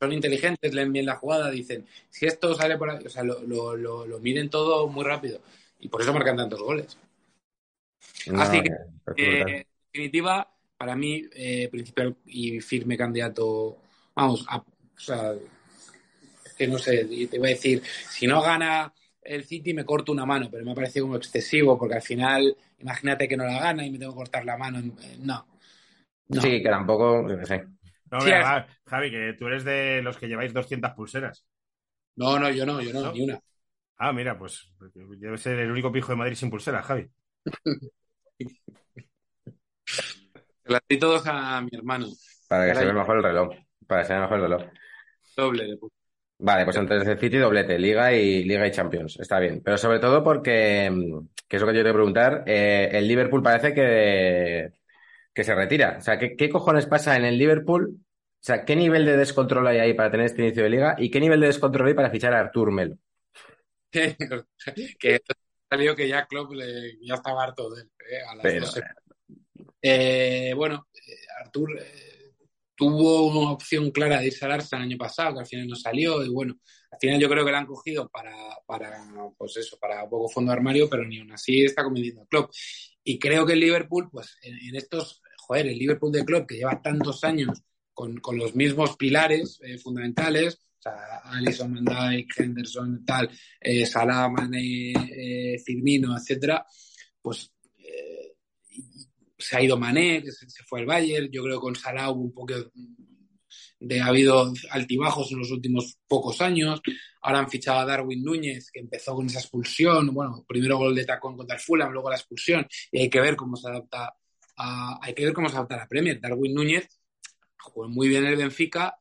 Son inteligentes, leen bien la jugada, dicen, si esto sale por ahí, o sea, lo, lo, lo, lo miden todo muy rápido. Y por eso marcan tantos goles. No, Así que. Eh, en definitiva, para mí, eh, principal y firme candidato, vamos, a- o sea, es que no sé, te voy a decir, si no gana el City me corto una mano, pero me ha parecido como excesivo, porque al final, imagínate que no la gana y me tengo que cortar la mano. eh, No. No. Sí, que tampoco. No, Sí, mira, es- Javi, que tú eres de los que lleváis 200 pulseras. no, no, yo no, yo no, ¿No? ni una. Ah, mira, pues debe ser el único pijo de Madrid sin pulsera, Javi. Las di todos a mi hermano. Para que se vea mejor el reloj. Para que se vea mejor el reloj. Doble de. Vale, pues entonces el City doblete, Liga y Liga y Champions. Está bien. Pero sobre todo porque, mm, que es lo que yo te voy a preguntar, eh, el Liverpool parece que, que se retira. O sea, ¿qué, qué cojones pasa en el Liverpool? O sea, ¿qué nivel de descontrol hay ahí para tener este inicio de liga? ¿Y qué nivel de descontrol hay para fichar a Artur Melo? que salió que ya Klopp le- ya estaba harto de él. eh, a las Pero, doce. Eh, bueno, eh, Artur eh, tuvo una opción clara de irse al Arsenal el año pasado, que al final no salió, y bueno, al final yo creo que la han cogido para, para pues eso, para poco fondo armario, pero ni aún así está convenciendo a Klopp. Y creo que el Liverpool, pues en, estos, joder, el Liverpool de Klopp, que lleva tantos años con, con los mismos pilares eh, fundamentales, o sea, Alisson, Van Dijk, Henderson, tal, eh, Salah, Mane, eh, Firmino, etcétera, pues eh, se ha ido Mané, que se, fue al Bayern, yo creo que con Salah un poco de, ha habido altibajos en los últimos pocos años, ahora han fichado a Darwin Núñez, que empezó con esa expulsión, bueno, primero gol de tacón contra el Fulham, luego la expulsión, y hay que ver cómo se adapta a, hay que ver cómo se adapta a la Premier. Darwin Núñez jugó muy bien en el Benfica,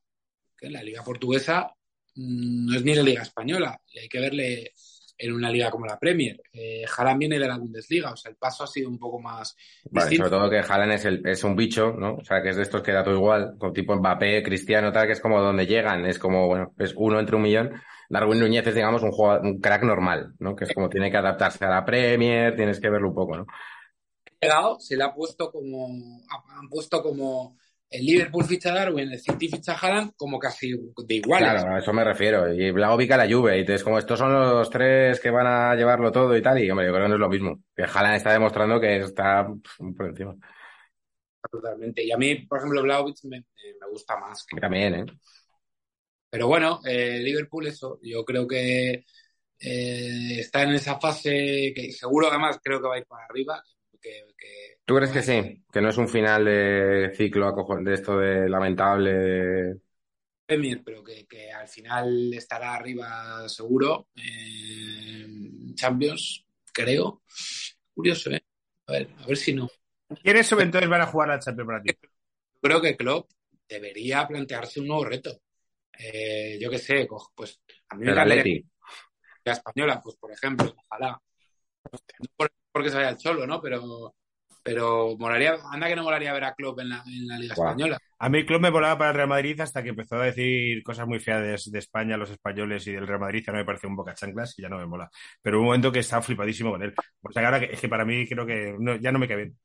que en la liga portuguesa mm, no es ni la liga española, y hay que verle en una liga como la Premier. Eh, Haaland viene de la Bundesliga, o sea, el paso ha sido un poco más Vale, distinto. sobre todo que Haaland es, el, es un bicho, ¿no? O sea, que es de estos que da todo igual, con tipo Mbappé, Cristiano, tal, que es como donde llegan, es como, bueno, es uno entre un millón. Darwin Núñez es, digamos, un jugador, un crack normal, ¿no? Que es como tiene que adaptarse a la Premier, tienes que verlo un poco, ¿no? llegado, se le ha puesto como, han puesto como el Liverpool ficha a Darwin, el City ficha a Haaland, como casi de iguales. Claro, a eso me refiero. Y Vlaovic a la Juve, y entonces como estos son los tres que van a llevarlo todo y tal, y hombre, yo creo que no es lo mismo. Que Haaland está demostrando que está por encima. Totalmente. Y a mí, por ejemplo, Vlaovic me, me gusta más. Y También, ¿eh? Pero bueno, eh, Liverpool eso, yo creo que eh, está en esa fase que seguro además creo que va a ir para arriba. Que, que- ¿Tú crees que sí? Que no es un final de ciclo de esto de lamentable. de- Premier, pero que, que al final estará arriba seguro. Eh, Champions, creo. Curioso, ¿eh? A ver, a ver si no. ¿Quiénes entonces van a jugar la Champions para ti? creo que Klopp debería plantearse un nuevo reto. Eh, yo qué sé, pues a mí me Atleti. Española, pues por ejemplo, ojalá. No por- porque se vaya el cholo, ¿no? Pero, pero molaría, anda que no molaría ver a Klopp en la, en la Liga. Española. A mí el club me volaba para el Real Madrid hasta que empezó a decir cosas muy feas de, de España, los españoles y del Real Madrid. Ya no me parece un boca chanclas y ya no me mola. Pero hubo un momento que estaba flipadísimo con él. O sea, que ahora que, es que para mí creo que no- ya no me cae bien.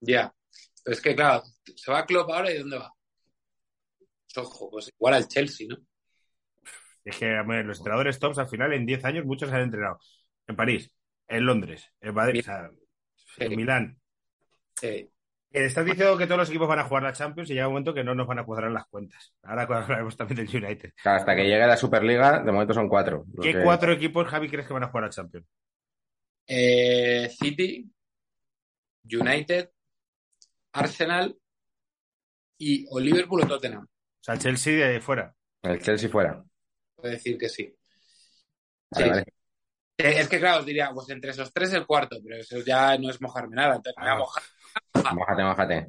Ya. Pero es que, claro, se va a Klopp ahora y ¿dónde va? Ojo, pues igual al Chelsea, ¿no? Es que los entrenadores tops al final en 10 años muchos han entrenado. En París, en Londres, en Madrid, o sea, en Milán. Eh, Estás diciendo que todos los equipos van a jugar la Champions y llega un momento que no nos van a cuadrar las cuentas. Ahora hablaremos también del United. Claro, hasta que llegue la Superliga, de momento son cuatro. ¿Qué que- cuatro equipos, Javi, crees que van a jugar la Champions? eh, City, United, Arsenal y o Liverpool o Tottenham. O sea, Chelsea de fuera. El Chelsea fuera. Puedo decir que sí. Vale, Sí. vale. Eh, Es que, claro, os diría, pues entre esos tres el cuarto, pero eso ya no es mojarme nada. Entonces, me voy a Ah. mojar Mójate, mójate.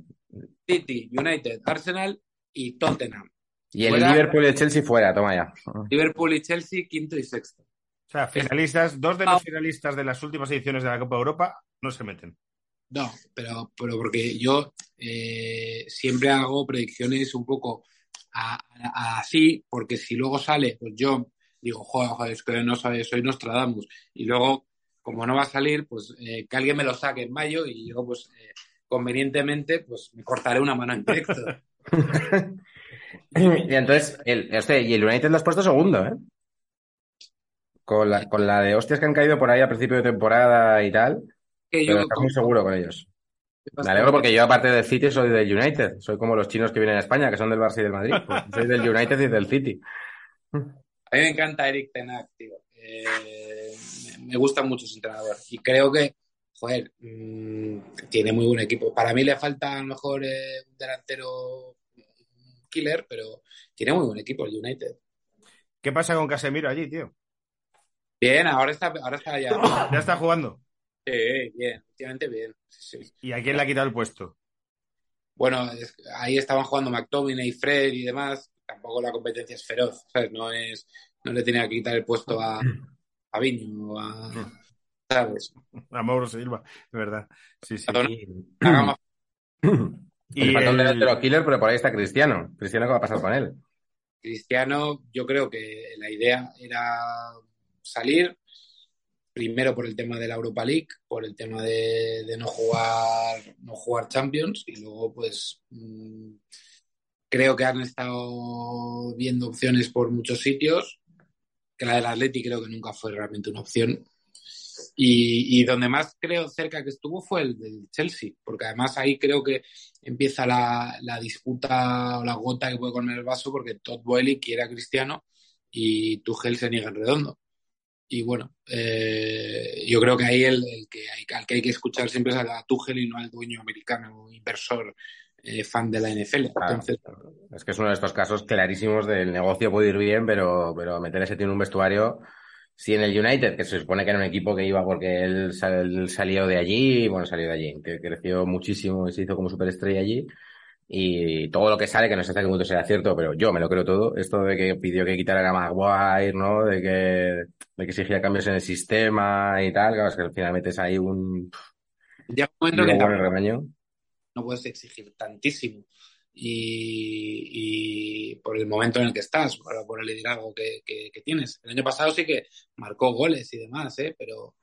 City, United, Arsenal y Tottenham. Y el Fuera. Liverpool y el Chelsea fuera, toma ya. Liverpool y Chelsea, quinto y sexto. O sea, finalistas, dos de los finalistas de las últimas ediciones de la Copa de Europa no se meten. No, pero, pero porque yo eh, siempre hago predicciones un poco a- a- así, porque si luego sale, pues yo digo, joder, joder, es que no sabes, soy Nostradamus. Y luego, como no va a salir, pues eh, que alguien me lo saque en mayo y yo, pues eh, convenientemente, pues me cortaré una mano en directo. Y entonces, el, este, y el United lo has puesto segundo, ¿eh? Con la, con la de hostias que han caído por ahí a principio de temporada y tal, Que yo, estás muy seguro con ellos. Me alegro porque yo, aparte del City, soy del United. Soy como los chinos que vienen a España, que son del Barça y del Madrid. Pues soy del United y del City. A mí me encanta Eric Ten Hag, tío. Eh, me- gusta mucho su entrenador. Y creo que, joder, mm, tiene muy buen equipo. Para mí le falta a lo mejor eh, un delantero killer, pero tiene muy buen equipo el United. ¿Qué pasa con Casemiro allí, tío? Bien, ahora está, ahora está ya. Ya está jugando. Sí, bien, últimamente bien. Sí, sí. ¿Y a quién le ha quitado el puesto? Bueno, ahí estaban jugando McTominay, Fred y demás. Tampoco la competencia es feroz, ¿sabes? No es, no le tenía que quitar el puesto a, a Viño, a, ¿sabes? A Mauro Silva, de verdad. Sí, sí. Y, le falta un el- delantero killer, pero por ahí está Cristiano. Cristiano, ¿qué va a pasar con él? Cristiano, yo creo que la idea era salir, primero por el tema de la Europa League, por el tema de, de no jugar, no jugar Champions, y luego pues mm, creo que han estado viendo opciones por muchos sitios, que la del Atleti creo que nunca fue realmente una opción. Y, y donde más creo cerca que estuvo fue el del Chelsea, porque además ahí creo que empieza la, la disputa o la gota que puede comer el vaso, porque Todd Boehly quiere a Cristiano y Tuchel se niega en redondo. Y bueno, eh, yo creo que ahí el, el que hay, al que hay que escuchar siempre es a Tuchel y no al dueño americano, inversor, eh, fan de la NFL. Claro. Entonces, Es que es uno de estos casos clarísimos del negocio puede ir bien, pero, pero meter ese tío en un vestuario. Si en el United, que se supone que era un equipo que iba porque él, sal- salió de allí, bueno, salió de allí, que creció muchísimo y se hizo como superestrella allí. Y todo lo que sale, que no sé hasta qué punto será cierto, pero yo me lo creo todo. Esto de que pidió que quitara a Maguire, ¿no? De que, de que exigía cambios en el sistema y tal. Claro, es que al final metes ahí un llega un momento que no puedes exigir tantísimo. Y, y por el momento en el que estás, por, por el liderazgo que, que- que tienes. El año pasado sí que marcó goles y demás, ¿eh? pero,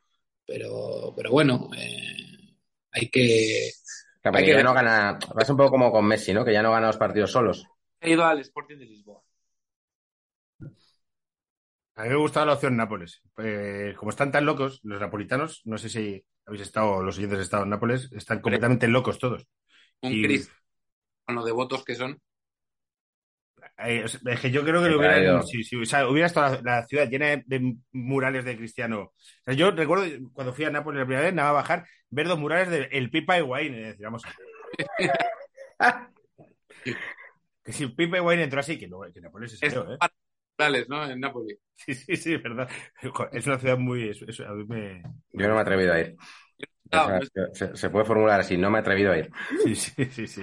pero, pero bueno, eh, hay que. Claro, Hay que ya no gana, pasa un poco como con Messi, ¿no? Que ya no gana los partidos solos. He ido al Sporting de Lisboa. A mí me gustaba la opción Nápoles. Eh, como están tan locos, los napolitanos, no sé si habéis estado, los oyentes han estado en Nápoles, están completamente locos todos. Un Y- Cristo con lo devotos que son. Eh, es es que yo creo que lo hubieran, si, si- o sea, hubiera estado la, la ciudad llena de, de murales de Cristiano. O sea, yo recuerdo cuando fui a Nápoles la primera vez, nada más bajar, ver dos murales de El Pipa y Wayne. Y decir, vamos. que si Pipa y Wayne entró así, que, no, que Nápoles es Es feo, ¿eh? Morales, ¿no? En Nápoles. Sí, sí, sí, es verdad. Es una ciudad muy. eso- eso a mí me. Yo no me he atrevido a ir. O se, se puede formular así, no me he atrevido a ir. Sí, sí, sí, sí.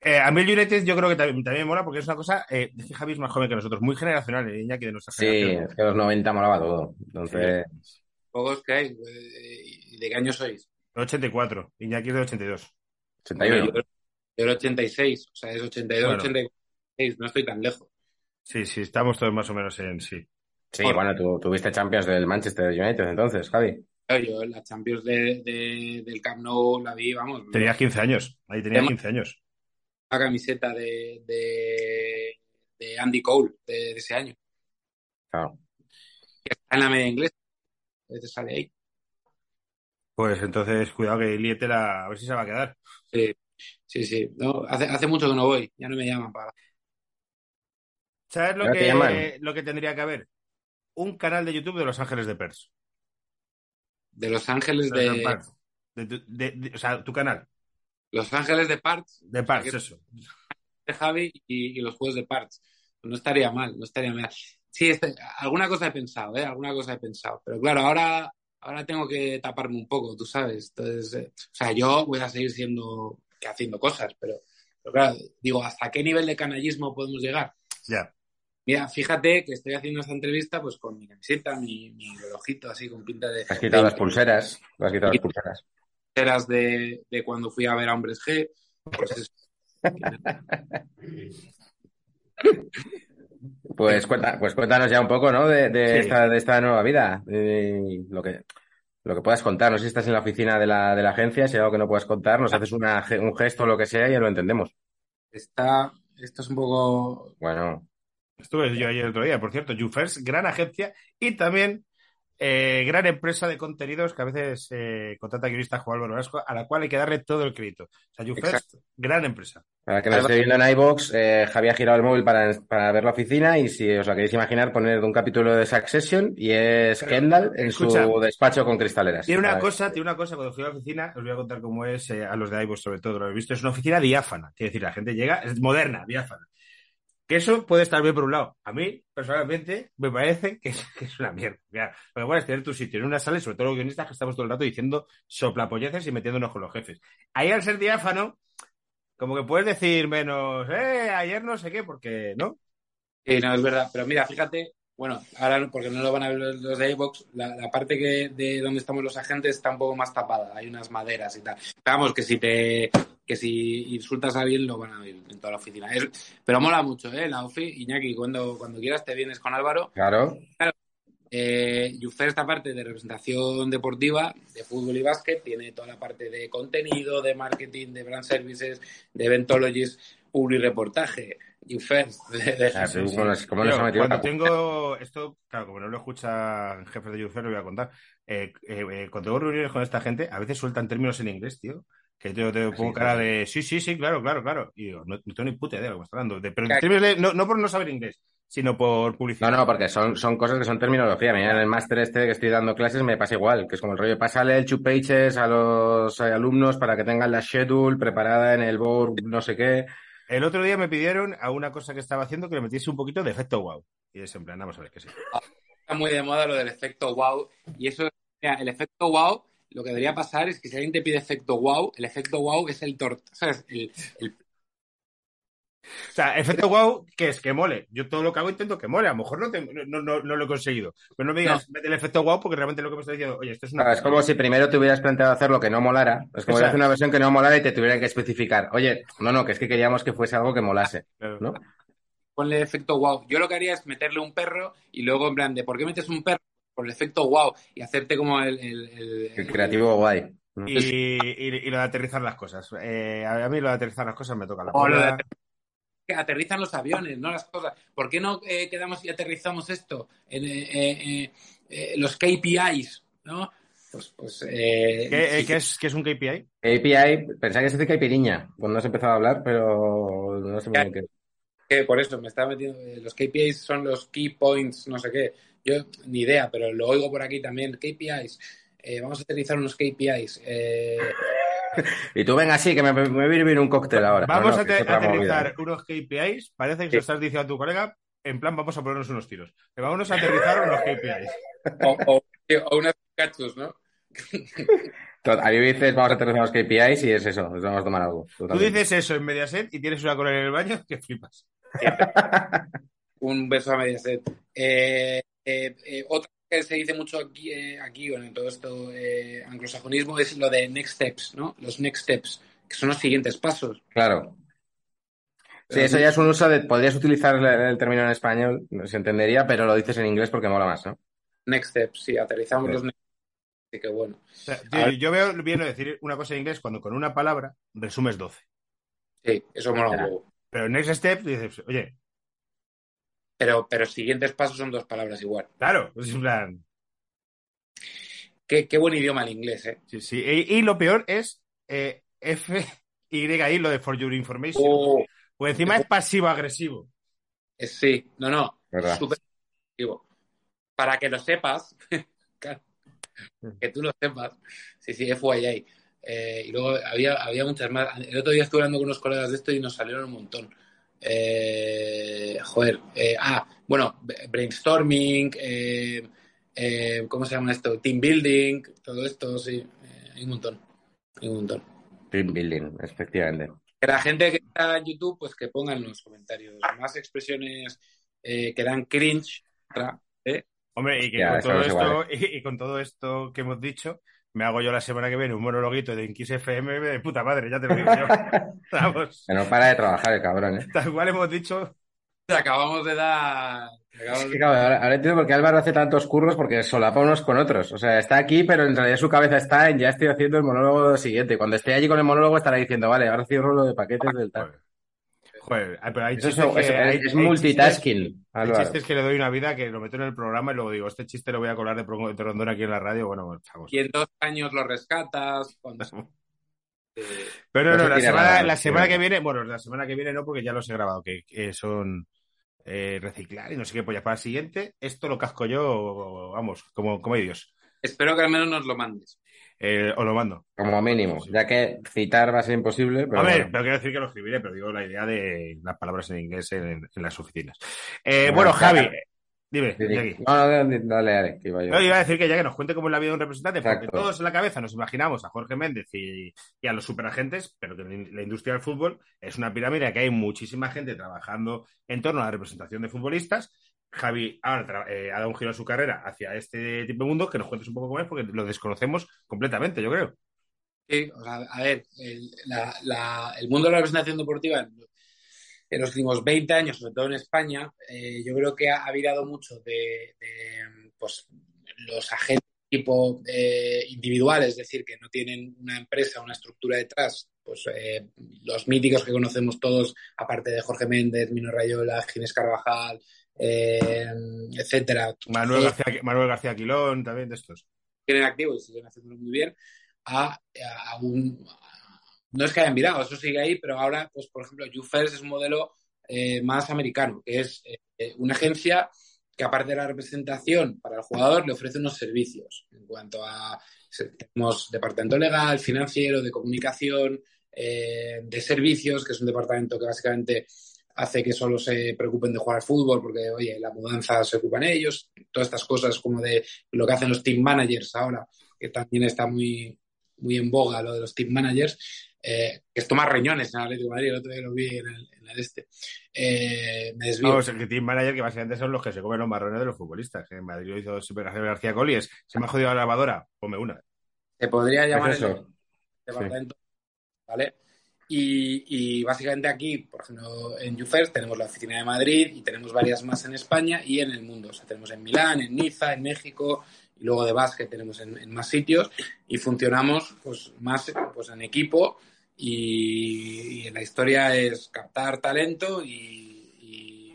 Eh, a mí el United yo creo que también, también me mola porque es una cosa, eh, es que Javi es más joven que nosotros, muy generacional, el Iñaki de nuestra Sí, generación. es que los 90 molaba todo. Entonces, Juegos que hay. eh, ¿y ¿De qué año sois? 84, Iñaki es de 82. 81. Yo, yo el 86, o sea, es 82, Bueno. 86, no estoy tan lejos. Sí, sí, estamos todos más o menos en sí. Sí, bueno, tú tuviste Champions del Manchester United entonces, Javi. Yo la Champions de, de- del Camp Nou la vi, vamos, Tenías 15 años, ahí tenías Tema- 15 años. la camiseta de, de, de Andy Cole de, de ese año, Claro. que está en la media inglesa. Te sale ahí. Pues entonces, cuidado que Liete la... a ver si se va a quedar. Sí, sí, sí. No, hace, hace mucho que no voy, ya no me llaman para. ¿Sabes lo Ahora que, lo que tendría que haber? Un canal de YouTube de Los Ángeles de Pers. De Los Ángeles De, de, o sea, tu canal. Los Ángeles de Parts, De Que- eso. de Javi y, y los juegos de Parts. No estaría mal, no estaría mal. Sí, este- alguna cosa he pensado, ¿eh? Alguna cosa he pensado. Pero claro, ahora, ahora tengo que taparme un poco, tú sabes. Entonces, eh, o sea, yo voy a seguir siendo, que haciendo cosas, pero, pero claro, digo, ¿hasta qué nivel de canallismo podemos llegar? Ya. Mira, fíjate que estoy haciendo esta entrevista pues con mi camiseta, mi, mi relojito así con pinta de... Has quitado de- las pulseras. Has quitado las pulseras. pulseras de, de cuando fui a ver a Hombres G. Pues es- Pues, cuenta, pues cuéntanos ya un poco, ¿no? De, de Sí. esta, de esta nueva vida. Lo que, lo que puedas contar. No sé si estás en la oficina de la, de la agencia, si hay algo que no puedas contar, nos haces una, un gesto o lo que sea y ya lo entendemos. está, esto es un poco... Bueno, Estuve yo ayer otro día, por cierto, YouFirst, gran agencia y también eh, gran empresa de contenidos que a veces eh, contrata guionista Juan Álvaro Velasco, a la cual hay que darle todo el crédito. O sea, YouFirst, gran empresa. para que nos esté viendo en iVoox, eh, Javier ha girado el móvil para, para ver la oficina y si os la queréis imaginar, poner un capítulo de Succession y es Pero, Kendall en escucha. su despacho con cristaleras. Tiene una cosa, tiene una cosa, cuando fui a la oficina, os voy a contar cómo es eh, a los de iVoox sobre todo, lo habéis visto, es una oficina diáfana, quiere decir, la gente llega, es moderna, diáfana. Que eso puede estar bien por un lado. A mí, personalmente, me parece que es, una mierda. Mira, lo que bueno es tener tu sitio en una sala, sobre todo los guionistas que estamos todo el rato diciendo soplapolleces y metiéndonos con los jefes. Ahí al ser diáfano, como que puedes decir menos, eh, ayer no sé qué, porque, ¿no? Sí, no, es verdad. Pero mira, fíjate, bueno, ahora porque no lo van a ver los de iVoox, la, la parte que de donde estamos los agentes está un poco más tapada, hay unas maderas y tal. Vamos, que si te que si insultas a alguien lo van a ver en toda la oficina. Es- pero mola mucho, ¿eh? La ofi, Iñaki, cuando, cuando quieras te vienes con Álvaro. Claro, Eh, Jufer esta parte de representación deportiva, de fútbol y básquet, tiene toda la parte de contenido, de marketing, de brand services, de eventologies, publi reportaje. Jufer, de, de- Ah, Sí, tú, sí. ¿cómo nos- cómo nos Tío, ha metido cuando tengo esto, claro, como no lo escuchan jefes de Youfer, lo voy a contar. Eh, eh, eh, cuando tengo reuniones con esta gente, a veces sueltan términos en inglés, tío. Que yo te pongo cara de sí, sí, sí, claro, claro, claro. Y digo, no, no tengo ni puta idea de lo que está hablando. De- pero de- no, no por no saber inglés, sino por publicidad. No, no, porque son, son cosas que son terminología. Mira, en el máster este que estoy dando clases me pasa igual, que es como el rollo, pásale el two pages a los eh, alumnos para que tengan la schedule preparada en el board, no sé qué. El otro día me pidieron a una cosa que estaba haciendo que le metiese un poquito de efecto wow. Y es en plan, vamos a ver qué sí. está muy de moda lo del efecto wow. Y eso, mira, el efecto wow, lo que debería pasar es que si alguien te pide efecto wow, el efecto wow es el tor ¿sabes? El, el- O sea, efecto wow, que es que mole. Yo todo lo que hago intento que mole. A lo mejor no, te- no, no, no lo he conseguido. Pero no me digas, mete el efecto wow, porque realmente lo que me está diciendo, oye, esto es una. Claro, es como si primero te hubieras planteado hacer lo que no molara. Es como si hacer una versión que no molara y te tuvieran que especificar. Oye, no, no, que es que queríamos que fuese algo que molase, Claro. ¿no? ponle efecto wow. Yo lo que haría es meterle un perro y luego en plan de ¿por qué metes un perro? Por el efecto wow y hacerte como el, el, el- El creativo guay. Y, y- y lo de aterrizar las cosas. Eh, a mí lo de aterrizar las cosas me toca la O lo de polla. que aterrizan los aviones, no las cosas. ¿Por qué no eh, quedamos y aterrizamos esto en eh, eh, eh, eh, los KPIs, ¿no? Pues, pues eh, ¿Qué, eh, sí, qué es, qué es un KPI? API, pensaba que se dice caipiriña cuando has empezado a hablar, pero no sé muy bien qué. que por eso me estaba metiendo. eh, los KPIs son los key points, no sé qué. Yo ni idea, pero lo oigo por aquí también. KPIs. Eh, vamos a aterrizar unos KPIs. Eh, Y tú ven así, que me, me voy a beber un cóctel ahora. Vamos No, a aterrizar movida. unos KPIs. Parece que Sí. se lo estás diciendo a tu colega. En plan, vamos a ponernos unos tiros. Que Vámonos a aterrizar unos KPIs. o, o, o unas Pikachu, ¿no? A mí me dices, vamos a aterrizar los KPIs y es eso, nos vamos a tomar algo. Tú dices eso en Mediaset y tienes una cola en el baño que flipas. Un beso a Mediaset. Eh, eh, eh, otra que se dice mucho aquí, eh, aquí bueno, en todo esto eh, anglosajonismo es lo de next steps, ¿no? Los next steps, que son los siguientes pasos. Claro. Sí, eso ya es un uso de. Podrías utilizar el, el término en español, no se entendería, pero lo dices en inglés porque mola más, ¿no? Next steps, sí, aterrizamos Sí. los next steps. Así que bueno. O sea, yo, yo veo bien decir una cosa en inglés cuando con una palabra resumes 12. Sí, eso mola un huevo. Pero Next Step dices, oye, Pero, pero siguientes pasos son dos palabras igual. claro, es en plan. Qué, qué buen idioma el inglés, ¿eh? Sí, sí. Y, y lo peor es eh, F, Y, I, lo de For Your Information. Oh, Pues encima es pasivo-agresivo. eh, sí, no, no. Súper efectivo. Para que lo sepas, claro, que tú lo sepas. Sí, sí, FYI. Eh, y luego había, había muchas más. El otro día estuve hablando con unos colegas de esto y nos salieron un montón. Eh, joder. eh, ah, bueno, brainstorming, eh, eh, ¿cómo se llama esto? Team building, todo esto, sí. eh, hay un montón. Hay un montón. Team building, efectivamente. Que la gente que está en YouTube, pues que ponga en los comentarios más expresiones eh, que dan cringe. ¿eh? Hombre, y que Ya, con todo esto, y, y con todo esto que hemos dicho, me hago yo la semana que viene un monologuito de Inquis FM de puta madre, ya te lo digo yo. Vamos. Que no para de trabajar el cabrón, ¿eh? Tal cual hemos dicho. Acabamos de dar. acabamos Es de- que, claro, ahora, ahora entiendo por qué Álvaro hace tantos curros porque solapa unos con otros. O sea, está aquí, pero en realidad su cabeza está en ya estoy haciendo el monólogo siguiente. Cuando esté allí con el monólogo estará diciendo, vale, ahora cierro lo de paquetes del tal. Joder, ah, pero hay Eso chistes que- es- hay- es hay multitasking, chistes- Hay chistes que le doy una vida que lo meto en el programa y luego digo, este chiste lo voy a colar de, de rondón aquí en la radio. Bueno, bueno, chavos. Y en dos años lo rescatas. Cuando... eh, Pero no, No no, se la semana, nada, la que viene, bueno, la semana que viene no, porque ya los he grabado, que, que son eh, reciclar y no sé qué, pues ya para el siguiente, esto lo casco yo, vamos, como, como hay Dios. espero que al menos nos lo mandes. Eh, os lo mando. Como mínimo, ya que citar va a ser imposible, pero a ver, bueno. pero quiero decir que lo escribiré, pero digo la idea de las palabras en inglés en, en las oficinas. Eh, Bueno, bueno, Javi, ya- dime, Sí. No, no, dale, dale, que iba yo. No, iba a decir que ya que nos cuente cómo es la vida de un representante, porque todos en la cabeza nos imaginamos a Jorge Méndez y, y a los superagentes, pero que la industria del fútbol es una pirámide que hay muchísima gente trabajando en torno a la representación de futbolistas. Javi ahora eh, ha dado un giro a su carrera hacia este tipo de mundo, que nos cuentes un poco cómo es, porque lo desconocemos completamente, yo creo. Sí, o sea, a ver, el, la- el mundo de la representación deportiva en, los últimos 20 años, sobre todo en España, eh, yo creo que ha, ha virado mucho de, de, pues, los agentes tipo eh, individuales, es decir, que no tienen una empresa, una estructura detrás, pues eh, los míticos que conocemos todos, aparte de Jorge Méndez, Mino Rayola, Ginés Carvajal, eh, etcétera. Manuel Todos García, Manuel García Quilón, también de estos. tienen activo y siguen haciéndolo muy bien, a, a un... No es que hayan virado, eso sigue ahí, pero ahora, pues por ejemplo, YouFirst es un modelo eh, más americano, que es eh, una agencia que aparte de la representación para el jugador le ofrece unos servicios en cuanto a tenemos departamento legal, financiero, de comunicación, eh, de servicios, que es un departamento que básicamente hace que solo se preocupen de jugar al fútbol, porque oye, la mudanza se ocupan ellos, todas estas cosas como de lo que hacen los team managers ahora, que también está muy, muy en boga lo de los team managers, eh, que es tomar reñones en el Atlético de Madrid, el otro día lo vi en el, en el este. Eh, me desvío. Vamos, el que team manager, que básicamente son los que se comen los marrones de los futbolistas. En Madrid lo hizo Super García Coli, es, se me ha jodido la lavadora, ponme una. Se podría llamar Es el eso. departamento, ¿vale? Y, y básicamente aquí, por ejemplo, en YouFirst tenemos la oficina de Madrid y tenemos varias más en España y en el mundo. O sea, tenemos en Milán, en Niza, en México y luego de básquet tenemos en, más sitios y funcionamos pues más pues en equipo y, y la historia es captar talento y, y-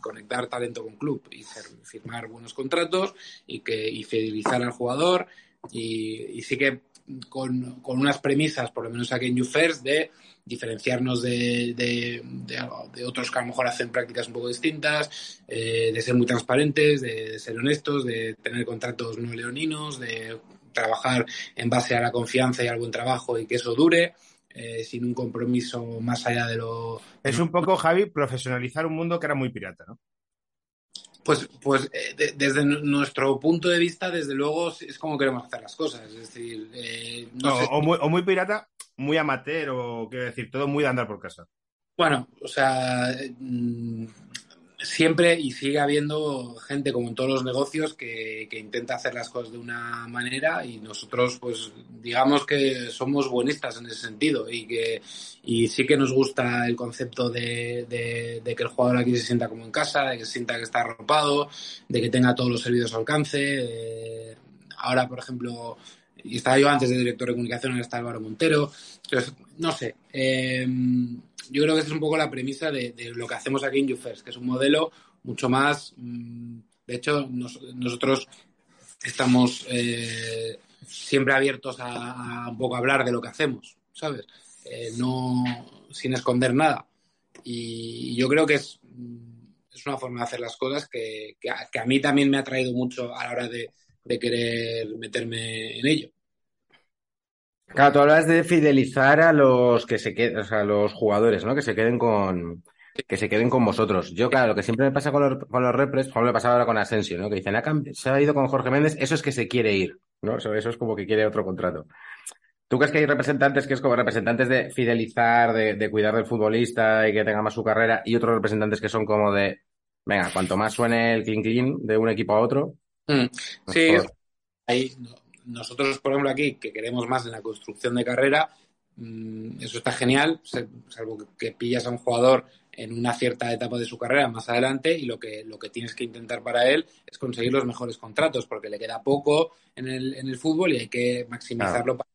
conectar talento con club y firmar buenos contratos y que y fidelizar al jugador y sí que con, con unas premisas, por lo menos aquí en YouFirst, de diferenciarnos de, de, de- de otros que a lo mejor hacen prácticas un poco distintas, eh, de ser muy transparentes, de ser honestos, de tener contratos no leoninos, de trabajar en base a la confianza y al buen trabajo y que eso dure, eh, sin un compromiso más allá de lo... Es un poco, Javi, profesionalizar un mundo que era muy pirata, ¿no? Pues, pues eh, de- desde nu- nuestro punto de vista, desde luego, es como queremos hacer las cosas. Es decir, eh, no O, sé. o muy, o muy pirata, muy amateur, o quiero decir, todo muy de andar por casa. Bueno, o sea, mm, siempre y sigue habiendo gente como en todos los negocios que, que intenta hacer las cosas de una manera y nosotros pues digamos que somos buenistas en ese sentido y que y sí que nos gusta el concepto de, de- que el jugador aquí se sienta como en casa, de que se sienta que está arropado, de que tenga todos los servicios al alcance. de- ahora, por ejemplo, y estaba yo antes de director de comunicación, ahora está Álvaro Montero. Entonces, no sé. eh, yo creo que esa es un poco la premisa de, lo que hacemos aquí en YouFirst, que es un modelo mucho más. mm, de hecho, nos- nosotros estamos eh, siempre abiertos a, un poco hablar de lo que hacemos, ¿sabes? Eh, no sin esconder nada. Y yo creo que es, mm, es una forma de hacer las cosas que, que a, que mí también me ha traído mucho a la hora de querer meterme en ello. Claro, tú hablas de fidelizar a los que se queden, o sea, a los jugadores, ¿no? Que se queden con, que se queden con vosotros. Yo, claro, lo que siempre me pasa con los, con los repres, por ejemplo, me pasaba ahora con Asensio, ¿no? Que dicen, "Ha cambi- se ha ido con Jorge Méndez, eso es que se quiere ir, ¿no? Eso, eso es como que quiere otro contrato. ¿Tú crees que hay representantes que es como representantes de fidelizar, de, de cuidar del futbolista y que tenga más su carrera, y otros representantes que son como de, venga, cuanto más suene el clink clink de un equipo a otro, Mm, Sí, ahí, nosotros, por ejemplo, aquí, que queremos más en la construcción de carrera, mm, eso está genial, salvo que, que pillas a un jugador en una cierta etapa de su carrera más adelante y lo que, lo que tienes que intentar para él es conseguir los mejores contratos, porque le queda poco en el, en el fútbol y hay que maximizarlo para-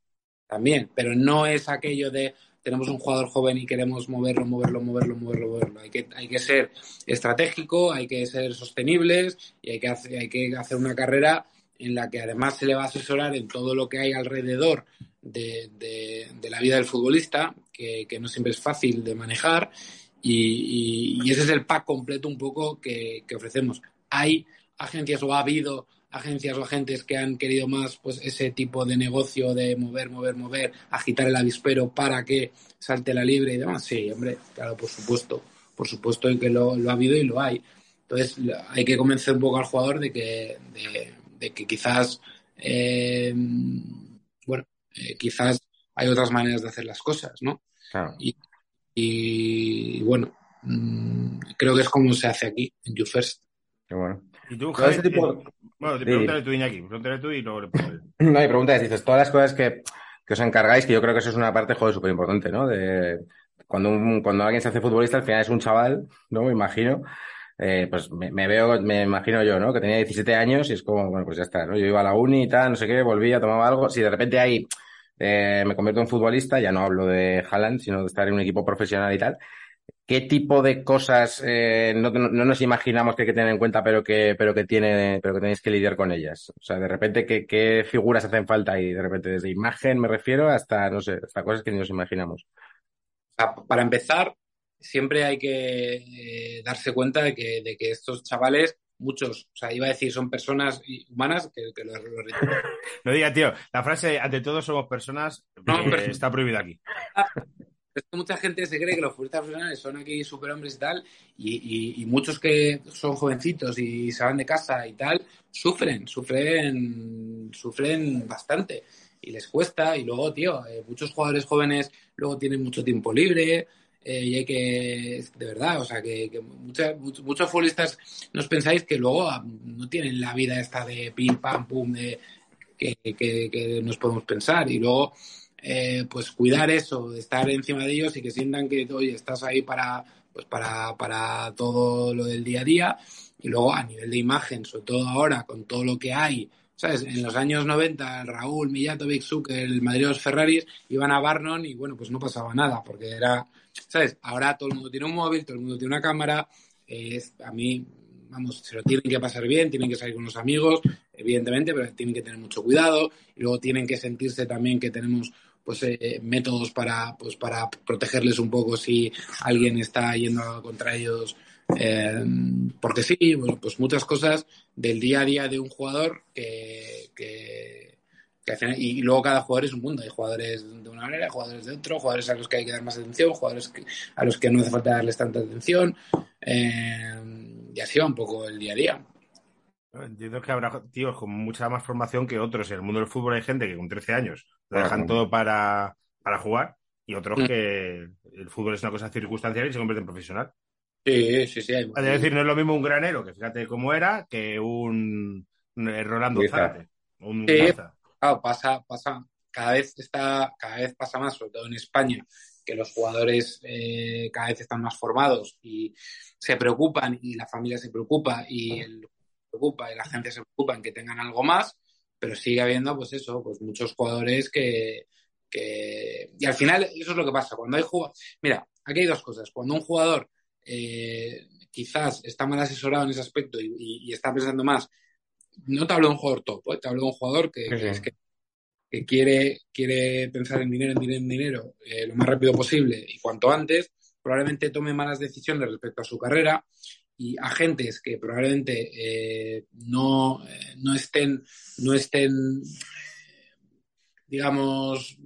también. Pero no es aquello de tenemos un jugador joven y queremos moverlo, moverlo, moverlo, moverlo, moverlo. Hay que, hay que ser estratégico, hay que ser sostenibles y hay que, hacer, hay que hacer una carrera en la que además se le va a asesorar en todo lo que hay alrededor de, de- de la vida del futbolista, que, que no siempre es fácil de manejar, y, y- y ese es el pack completo un poco que, que ofrecemos. Hay agencias o ha habido agencias o agentes que han querido más pues ese tipo de negocio de mover, mover, mover, agitar el avispero para que salte la libre y demás. Sí, hombre, claro, por supuesto, por supuesto que lo, lo ha habido y lo hay. Entonces hay que convencer un poco al jugador de que, de, de que quizás, eh, bueno, eh, quizás hay otras maneras de hacer las cosas, ¿no? Claro. Y, bueno, mm, creo que es como se hace aquí, en YouFirst. Qué bueno. Y tú, Todo Javi, tipo- eh, bueno, te pregúntale tú, Iñaki, pregúntale tú y luego le yo. No, hay preguntas, dices, todas las cosas que, que os encargáis, que yo creo que eso es una parte, joder, súper importante, ¿no? De, cuando, un- cuando alguien se hace futbolista, al final es un chaval, ¿no? Me imagino. Eh, pues me, me veo, me imagino yo, ¿no? Que tenía 17 años y es como, bueno, pues ya está, ¿no? Yo iba a la uni y tal, no sé qué, volvía, tomaba algo. Si de repente ahí eh, me convierto en futbolista, ya no hablo de Haaland, sino de estar en un equipo profesional y tal. ¿Qué tipo de cosas eh, no, no- no nos imaginamos que hay que tener en cuenta, pero que, pero que tiene, pero que tenéis que lidiar con ellas? O sea, de repente, ¿qué, qué figuras hacen falta ahí? De repente, desde imagen me refiero hasta, no sé, hasta cosas que ni nos imaginamos. Para empezar, siempre hay que eh, darse cuenta de que, de que estos chavales, muchos, o sea, iba a decir, son personas humanas, que, que. No diga, tío, la frase ante todos somos personas No, eh, está prohibida aquí. Es que mucha gente se cree que los futbolistas profesionales son aquí superhombres y tal, y, y- y muchos que son jovencitos y se van de casa y tal, sufren, sufren, sufren bastante y les cuesta. Y luego, tío, eh, muchos jugadores jóvenes luego tienen mucho tiempo libre eh, y hay que, de verdad, o sea, que, que mucha- muchos, futbolistas no os pensáis que luego ah, no tienen la vida esta de pim, pam, pum, de, que, que- que nos podemos pensar. Y luego eh, pues cuidar eso, de estar encima de ellos y que sientan que, oye, estás ahí para, pues para, para todo lo del día a día. Y luego a nivel de imagen, sobre todo ahora, con todo lo que hay, ¿sabes? En los años 90, el Raúl, Mijatovic, Zucker, el Madrid los Ferraris, iban a Barnon y bueno, pues no pasaba nada, porque era, ¿sabes? Ahora todo el mundo tiene un móvil, todo el mundo tiene una cámara, eh, a mí, vamos, se lo tienen que pasar bien, tienen que salir con los amigos, evidentemente, pero tienen que tener mucho cuidado y luego tienen que sentirse también que tenemos pues eh, métodos para pues para protegerles un poco si alguien está yendo contra ellos eh, porque sí bueno pues muchas cosas del día a día de un jugador que, que, que hacen- y luego cada jugador es un mundo hay jugadores de una manera jugadores de otro jugadores a los que hay que dar más atención jugadores que- a los que no hace falta darles tanta atención eh, y así va un poco el día a día. Entiendo que habrá tíos con mucha más formación que otros. En el mundo del fútbol hay gente que con 13 años lo dejan todo para, para jugar y otros Mm. que el fútbol es una cosa circunstancial y se convierte en profesional. Sí, sí, sí. hay- Es decir, no es lo mismo un granero, que fíjate cómo era, que un eh, Rolando. Zárate. Un Sí. Claro, pasa, pasa, cada vez está, cada vez pasa más, sobre todo en España, que los jugadores eh, cada vez están más formados y se preocupan y la familia se preocupa y el se preocupa y la agencia se preocupa en que tengan algo más, pero sigue habiendo, pues eso, pues muchos jugadores que, que... y al final eso es lo que pasa cuando hay jugadores. Mira, aquí hay dos cosas. Cuando un jugador eh, quizás está mal asesorado en ese aspecto y, y- y está pensando más, no te hablo de un jugador top, ¿eh? te hablo de un jugador que, Sí, que sí. es que que quiere, quiere pensar en dinero, en dinero, en dinero eh, lo más rápido posible y cuanto antes, probablemente tome malas decisiones respecto a su carrera y agentes que probablemente eh, no, no estén, no estén, digamos,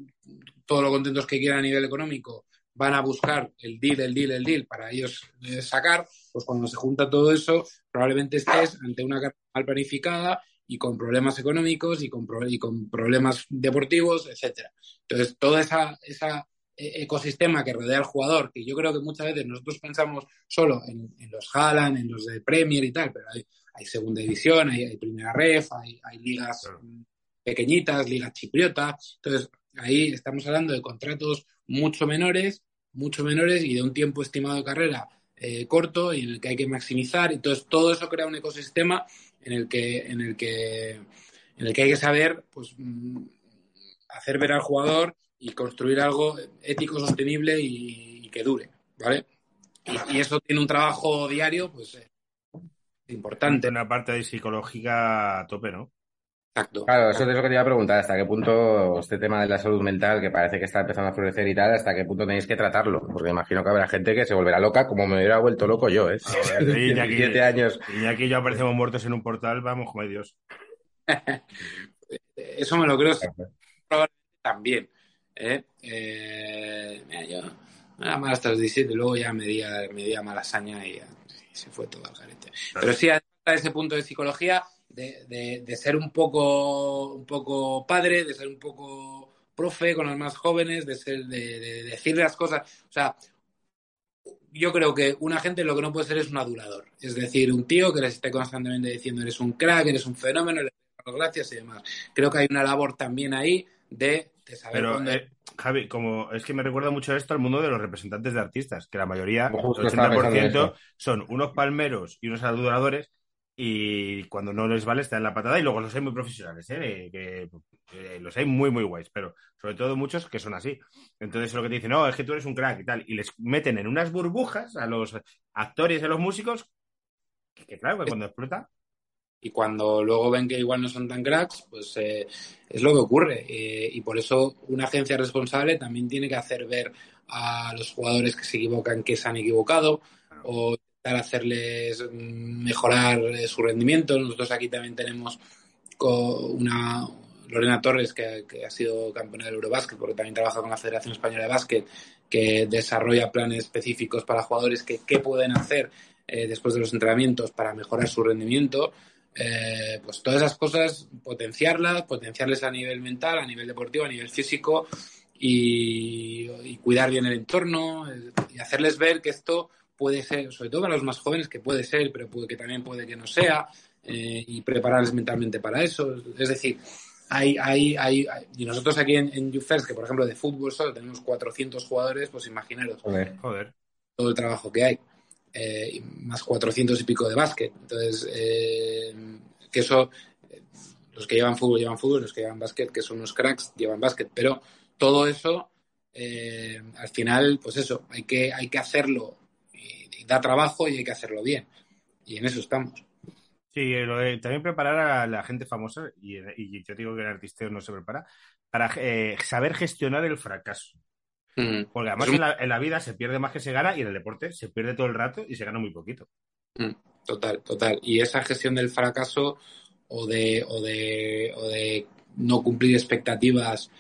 todo lo contentos que quieran a nivel económico, van a buscar el deal, el deal, el deal para ellos eh, sacar, pues cuando se junta todo eso, probablemente estés ante una carrera mal planificada y con problemas económicos y con, pro- y con problemas deportivos, etcétera. Entonces, todo esa, esa eh, ecosistema que rodea al jugador, que yo creo que muchas veces nosotros pensamos solo en, en los Haaland, en los de Premier y tal, pero hay, hay segunda división, hay, hay primera ref, hay, hay ligas Claro. pequeñitas, ligas chipriota. Entonces, ahí estamos hablando de contratos mucho menores, mucho menores y de un tiempo estimado de carrera eh, corto y en el que hay que maximizar. Entonces, todo eso crea un ecosistema en el que, en el que, en el que hay que saber, pues, mm, hacer ver al jugador y construir algo ético, sostenible y, que dure, ¿vale? Y, y eso tiene un trabajo diario, pues, eh, importante. Una parte de psicológica a tope, ¿no? Exacto. Claro, eso es lo que te iba a preguntar, hasta qué punto este tema de la salud mental, que parece que está empezando a florecer y tal, hasta qué punto tenéis que tratarlo, porque imagino que habrá gente que se volverá loca, como me hubiera vuelto loco yo, ¿eh? Ver, y 17 años. Y aquí ya aparecemos muertos en un portal, vamos, como Dios. Eso me lo creo probablemente también. ¿eh? Eh, mira, yo era mal hasta los 17, luego ya me di, me di a malasaña y, ya, y se fue todo al garete. Pero sí, hasta ese punto de psicología, de, de- de ser un poco, un poco padre, de ser un poco profe con los más jóvenes, de, ser, de, de decirle las cosas. O sea, yo creo que una gente lo que no puede ser es un adulador. Es decir, un tío que les esté constantemente diciendo eres un crack, eres un fenómeno, las gracias y demás. Creo que hay una labor también ahí de, de saber Pero, cuándo- eh, Javi, como es que me recuerda mucho esto al mundo de los representantes de artistas, que la mayoría, el estaba pensando en 80%, eso. son unos palmeros y unos aduladores, y cuando no les vale, están en la patada, y luego los hay muy profesionales, ¿eh? que, que los hay muy, muy guays, pero sobre todo muchos que son así. Entonces, lo que te dicen, no, es que tú eres un crack y tal, y les meten en unas burbujas a los actores y a los músicos, que, claro, que cuando explota, y cuando luego ven que igual no son tan cracks, pues eh, es lo que ocurre. Eh, y por eso una agencia responsable también tiene que hacer ver a los jugadores que se equivocan que se han equivocado intentar hacerles mejorar eh, su rendimiento. Nosotros aquí también tenemos una Lorena Torres, que, ha sido campeona del Eurobásquet, porque también trabaja con la Federación Española de Básquet, que desarrolla planes específicos para jugadores que qué pueden hacer eh, después de los entrenamientos para mejorar su rendimiento. Eh, pues todas esas cosas, potenciarlas, potenciarles a nivel mental, a nivel deportivo, a nivel físico y, cuidar bien el entorno y hacerles ver que esto puede ser, sobre todo para los más jóvenes, que puede ser, pero puede, que también puede que no sea, eh, y prepararles mentalmente para eso. Es decir, hay, hay, hay, hay- y nosotros aquí en, en YouFirst, que por ejemplo de fútbol solo tenemos 400 jugadores, pues imaginaros Joder. joder. todo el trabajo que hay, eh, y más 400 y pico de básquet. Entonces, eh, que eso, eh, los que llevan fútbol llevan fútbol, los que llevan básquet, que son unos cracks, llevan básquet, pero todo eso, eh, al final, pues eso, hay que, hay que hacerlo y, y da trabajo y hay que hacerlo bien. Y en eso estamos. Sí, lo de también preparar a la gente famosa, y, y yo digo que el artisteo no se prepara, para eh, saber gestionar el fracaso. Mm. Porque además un- en, la, en la vida se pierde más que se gana y en el deporte se pierde todo el rato y se gana muy poquito. Mm, Total, total. Y esa gestión del fracaso o de, o de, o de no cumplir expectativas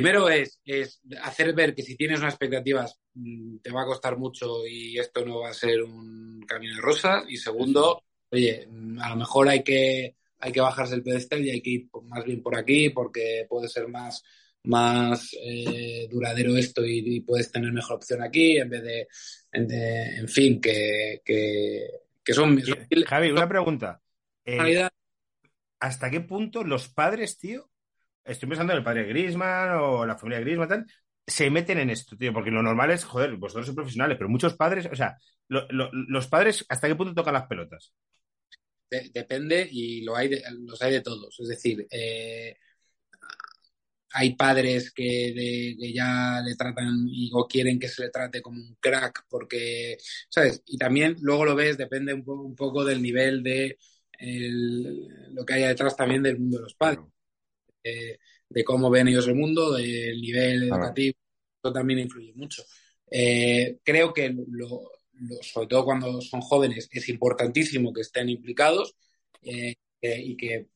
Primero es, es hacer ver que si tienes unas expectativas mm, te va a costar mucho y esto no va a ser un camino de rosas. Y segundo, oye, mm, a lo mejor hay que, hay que bajarse el pedestal y hay que ir más bien por aquí porque puede ser más, más eh, duradero esto y, y puedes tener mejor opción aquí en vez de, en, de- en fin, que, que, que son... son- Javi, una pregunta. Eh, realidad- ¿Hasta qué punto los padres, tío, estoy pensando en el padre Griezmann o la familia Griezmann, tal, se meten en esto, tío? Porque lo normal es, joder, vosotros sois profesionales, pero muchos padres, o sea, lo- lo- los padres, ¿hasta qué punto tocan las pelotas? de- depende y lo hay de- los hay de todos. Es decir, eh, hay padres que, de- que ya le tratan y, o quieren que se le trate como un crack porque, ¿sabes? Y también luego lo ves, depende un, po- un poco del nivel de el- lo que haya detrás también del mundo de los padres, de cómo ven ellos el mundo, del nivel Claro. educativo, eso también influye mucho. Eh, creo que lo, lo- sobre todo cuando son jóvenes, es importantísimo que estén implicados eh, eh, y que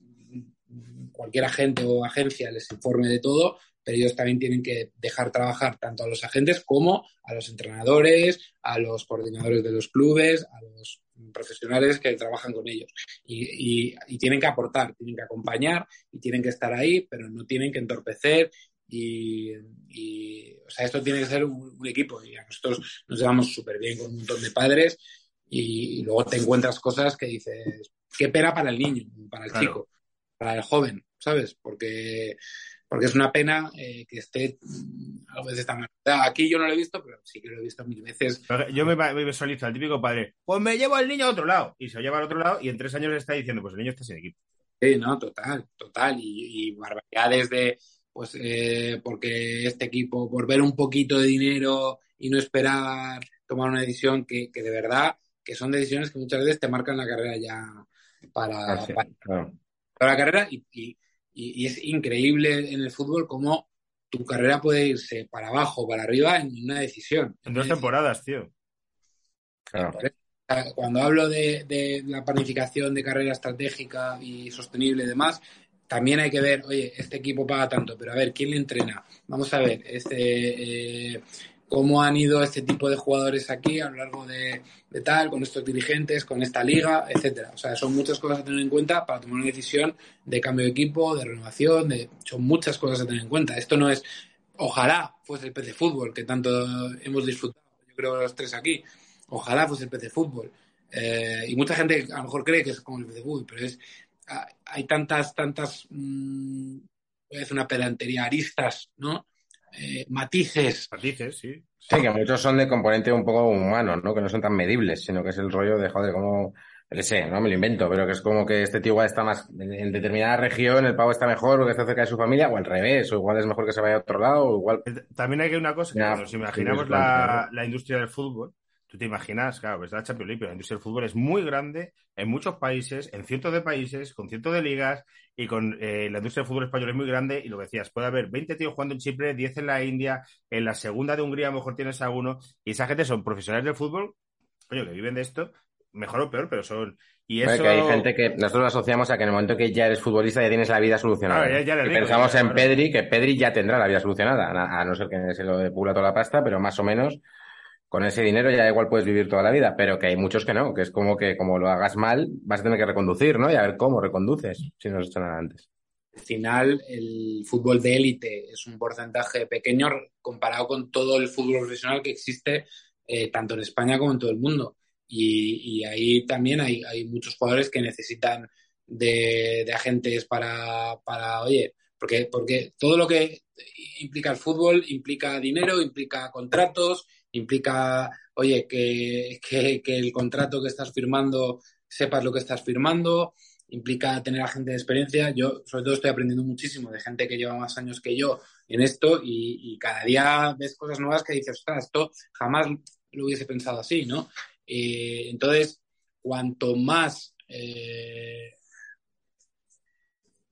cualquier agente o agencia les informe de todo, pero ellos también tienen que dejar trabajar tanto a los agentes como a los entrenadores, a los coordinadores de los clubes, a los profesionales que trabajan con ellos. Y, y- y tienen que aportar, tienen que acompañar y tienen que estar ahí, pero no tienen que entorpecer. Y, y, o sea, esto tiene que ser un, un equipo. Y a nosotros nos llevamos súper bien con un montón de padres y, luego te encuentras cosas que dices, qué pena para el niño, para el Claro. chico, para el joven, ¿sabes? Porque, porque es una pena eh, que esté a veces tan... Aquí yo no lo he visto, pero sí que lo he visto mil veces. Yo me, me visualizo al típico padre, pues me llevo al niño a otro lado, y se lo lleva al otro lado, y en tres años le está diciendo, pues el niño está sin equipo. Sí, no, total, total. Y, y barbaridades de, pues, eh, porque este equipo, por ver un poquito de dinero y no esperar tomar una decisión que, que de verdad, que son decisiones que muchas veces te marcan la carrera ya para, Ah, sí, para, claro. para la carrera y, y- y- y es increíble en el fútbol cómo tu carrera puede irse para abajo o para arriba en una decisión. En dos temporadas, tío. claro. Cuando hablo de, de la planificación de carrera estratégica y sostenible y demás, también hay que ver, oye, este equipo paga tanto, pero a ver, ¿quién le entrena? Vamos a ver, este, eh, cómo han ido este tipo de jugadores aquí a lo largo de, de tal, con estos dirigentes, con esta liga, etcétera. O sea, son muchas cosas a tener en cuenta para tomar una decisión de cambio de equipo, de renovación, de, son muchas cosas a tener en cuenta. Esto no es, ojalá fuese el PC Fútbol, que tanto hemos disfrutado, yo creo los tres aquí, ojalá fuese el PC Fútbol. Eh, y mucha gente a lo mejor cree que es como el PC Fútbol, pero es, hay tantas, tantas, mmm, decir una pedantería, aristas, ¿no? Eh, matices. Matices, sí. Sí, que muchos son de componente un poco humano, ¿no? Que no son tan medibles, sino que es el rollo de, joder, como, qué sé, no me lo invento, pero que es como que este tío igual está más, en, determinada región el pavo está mejor porque está cerca de su familia, o al revés, o igual es mejor que se vaya a otro lado, o igual... También hay que una cosa, que nos imaginamos la, la industria del fútbol, tú te imaginas, claro, pues la Champions League, pero la industria del fútbol es muy grande en muchos países, en cientos de países, con cientos de ligas, y con eh, la industria del fútbol español es muy grande, y lo que decías, puede haber 20 tíos jugando en Chipre, 10 en la India, en la segunda de Hungría a lo mejor tienes a uno, y esa gente son profesionales del fútbol, coño, que viven de esto, mejor o peor, pero son... Y eso... que hay gente que nosotros lo asociamos a que en el momento que ya eres futbolista ya tienes la vida solucionada. Claro, ya- ya eres y rico, pensamos ya, en claro. Pedri, que Pedri ya tendrá la vida solucionada, a, a no ser que se lo depula toda la pasta, pero más o menos con ese dinero ya igual puedes vivir toda la vida, pero que hay muchos que no, que es como que como lo hagas mal vas a tener que reconducir, ¿no? Y a ver cómo reconduces, si no has hecho nada antes. Al final, el fútbol de élite es un porcentaje pequeño comparado con todo el fútbol profesional que existe eh, tanto en España como en todo el mundo. Y, y ahí también hay, hay, muchos jugadores que necesitan de, de agentes para, para, oye, porque, porque todo lo que implica el fútbol implica dinero, implica contratos, implica, oye, que, que, el contrato que estás firmando sepas lo que estás firmando, implica tener a gente de experiencia. Yo, sobre todo, estoy aprendiendo muchísimo de gente que lleva más años que yo en esto y, cada día ves cosas nuevas que dices, ostras, esto jamás lo hubiese pensado así, ¿no? Eh, entonces, cuanto más, eh,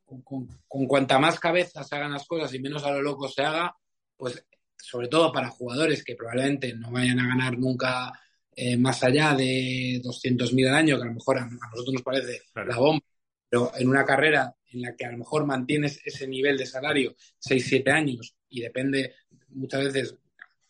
con, cuanta más cabeza se hagan las cosas y menos a lo loco se haga, pues sobre todo para jugadores que probablemente no vayan a ganar nunca eh, más allá de 200.000 al año, que a lo mejor a, a nosotros nos parece claro. la bomba, pero en una carrera en la que a lo mejor mantienes ese nivel de salario 6-7 años y depende muchas veces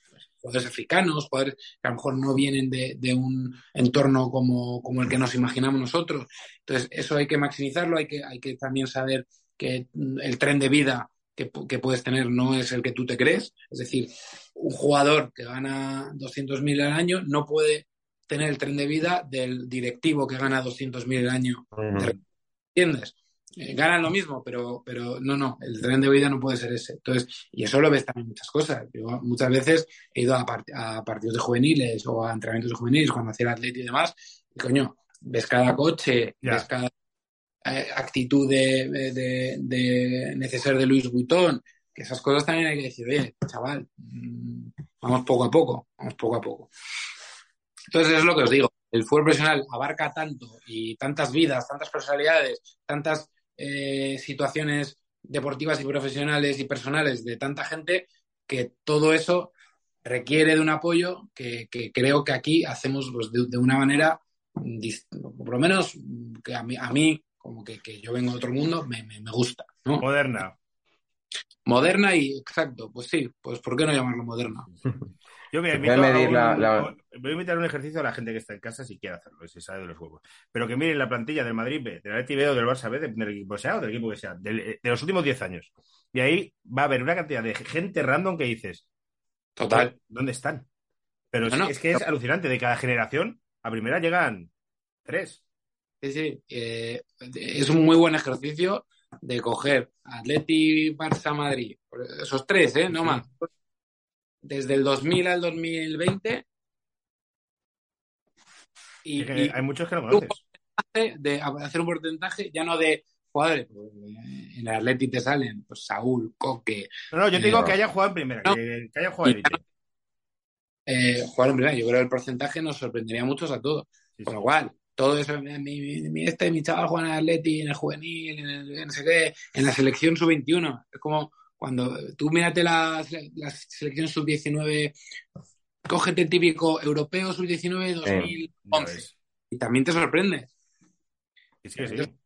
pues, jugadores africanos, jugadores que a lo mejor no vienen de, de un entorno como, como, el que nos imaginamos nosotros. Entonces, eso hay que maximizarlo, hay que, hay que también saber que el tren de vida que, que, puedes tener no es el que tú te crees. Es decir, un jugador que gana 200.000 al año no puede tener el tren de vida del directivo que gana 200.000 al año. Uh -huh. ¿Entiendes? Eh, ganan lo mismo, pero, pero no, no, el tren de vida no puede ser ese. Entonces, y eso lo ves también en muchas cosas. Yo muchas veces he ido a, part a partidos de juveniles o a entrenamientos de juveniles cuando hacía el atleta y demás, y coño, ves cada coche, yeah. ves cada actitud de, de, de, de Luis Vuitton, que esas cosas también hay que decir, oye, chaval, mmm, vamos poco a poco, vamos poco a poco. Entonces es lo que os digo, el fútbol profesional abarca tanto y tantas vidas, tantas personalidades, tantas eh, situaciones deportivas y profesionales y personales de tanta gente que todo eso requiere de un apoyo que, creo que aquí hacemos pues, de, una manera, por lo menos que a mí como que, que, yo vengo de otro mundo, me, me, me gusta. ¿no? Moderna. Moderna y exacto, pues sí, pues ¿por qué no llamarlo moderna? Yo me invito a un, la, la... voy a invitar un ejercicio a la gente que está en casa si quiere hacerlo, si sabe de los juegos. Pero que miren la plantilla del Madrid B, del Atleti B o del Barça B, del equipo sea o del equipo que sea, de, de los últimos 10 años. Y ahí va a haber una cantidad de gente random que dices, total, ¿dónde están? Pero no, no, es que es alucinante, de cada generación, a primera llegan tres. Sí, sí, eh, es un muy buen ejercicio de coger Atleti, Barça, Madrid, esos tres, ¿eh? No más desde el 2000 al 2020. Y, es que y hay muchos que no conoces. De hacer un porcentaje ya no de jugadores. En el Atleti te salen pues, Saúl, Coque. No, no, yo te digo eh, que haya jugado en primera, no, que, que, haya jugado en eh, jugar en primera. Yo creo que el porcentaje nos sorprendería a muchos a todos. Sí, lo cual, todo eso, mi, mi, mi, este, mi chaval juega en el Atleti, en el juvenil, en el no sé qué, en la selección sub-21. Es como cuando tú mírate la, la selección sub-19, cógete el típico europeo sub-19 2011 sí, y también te sorprende. Sí, sí, sí.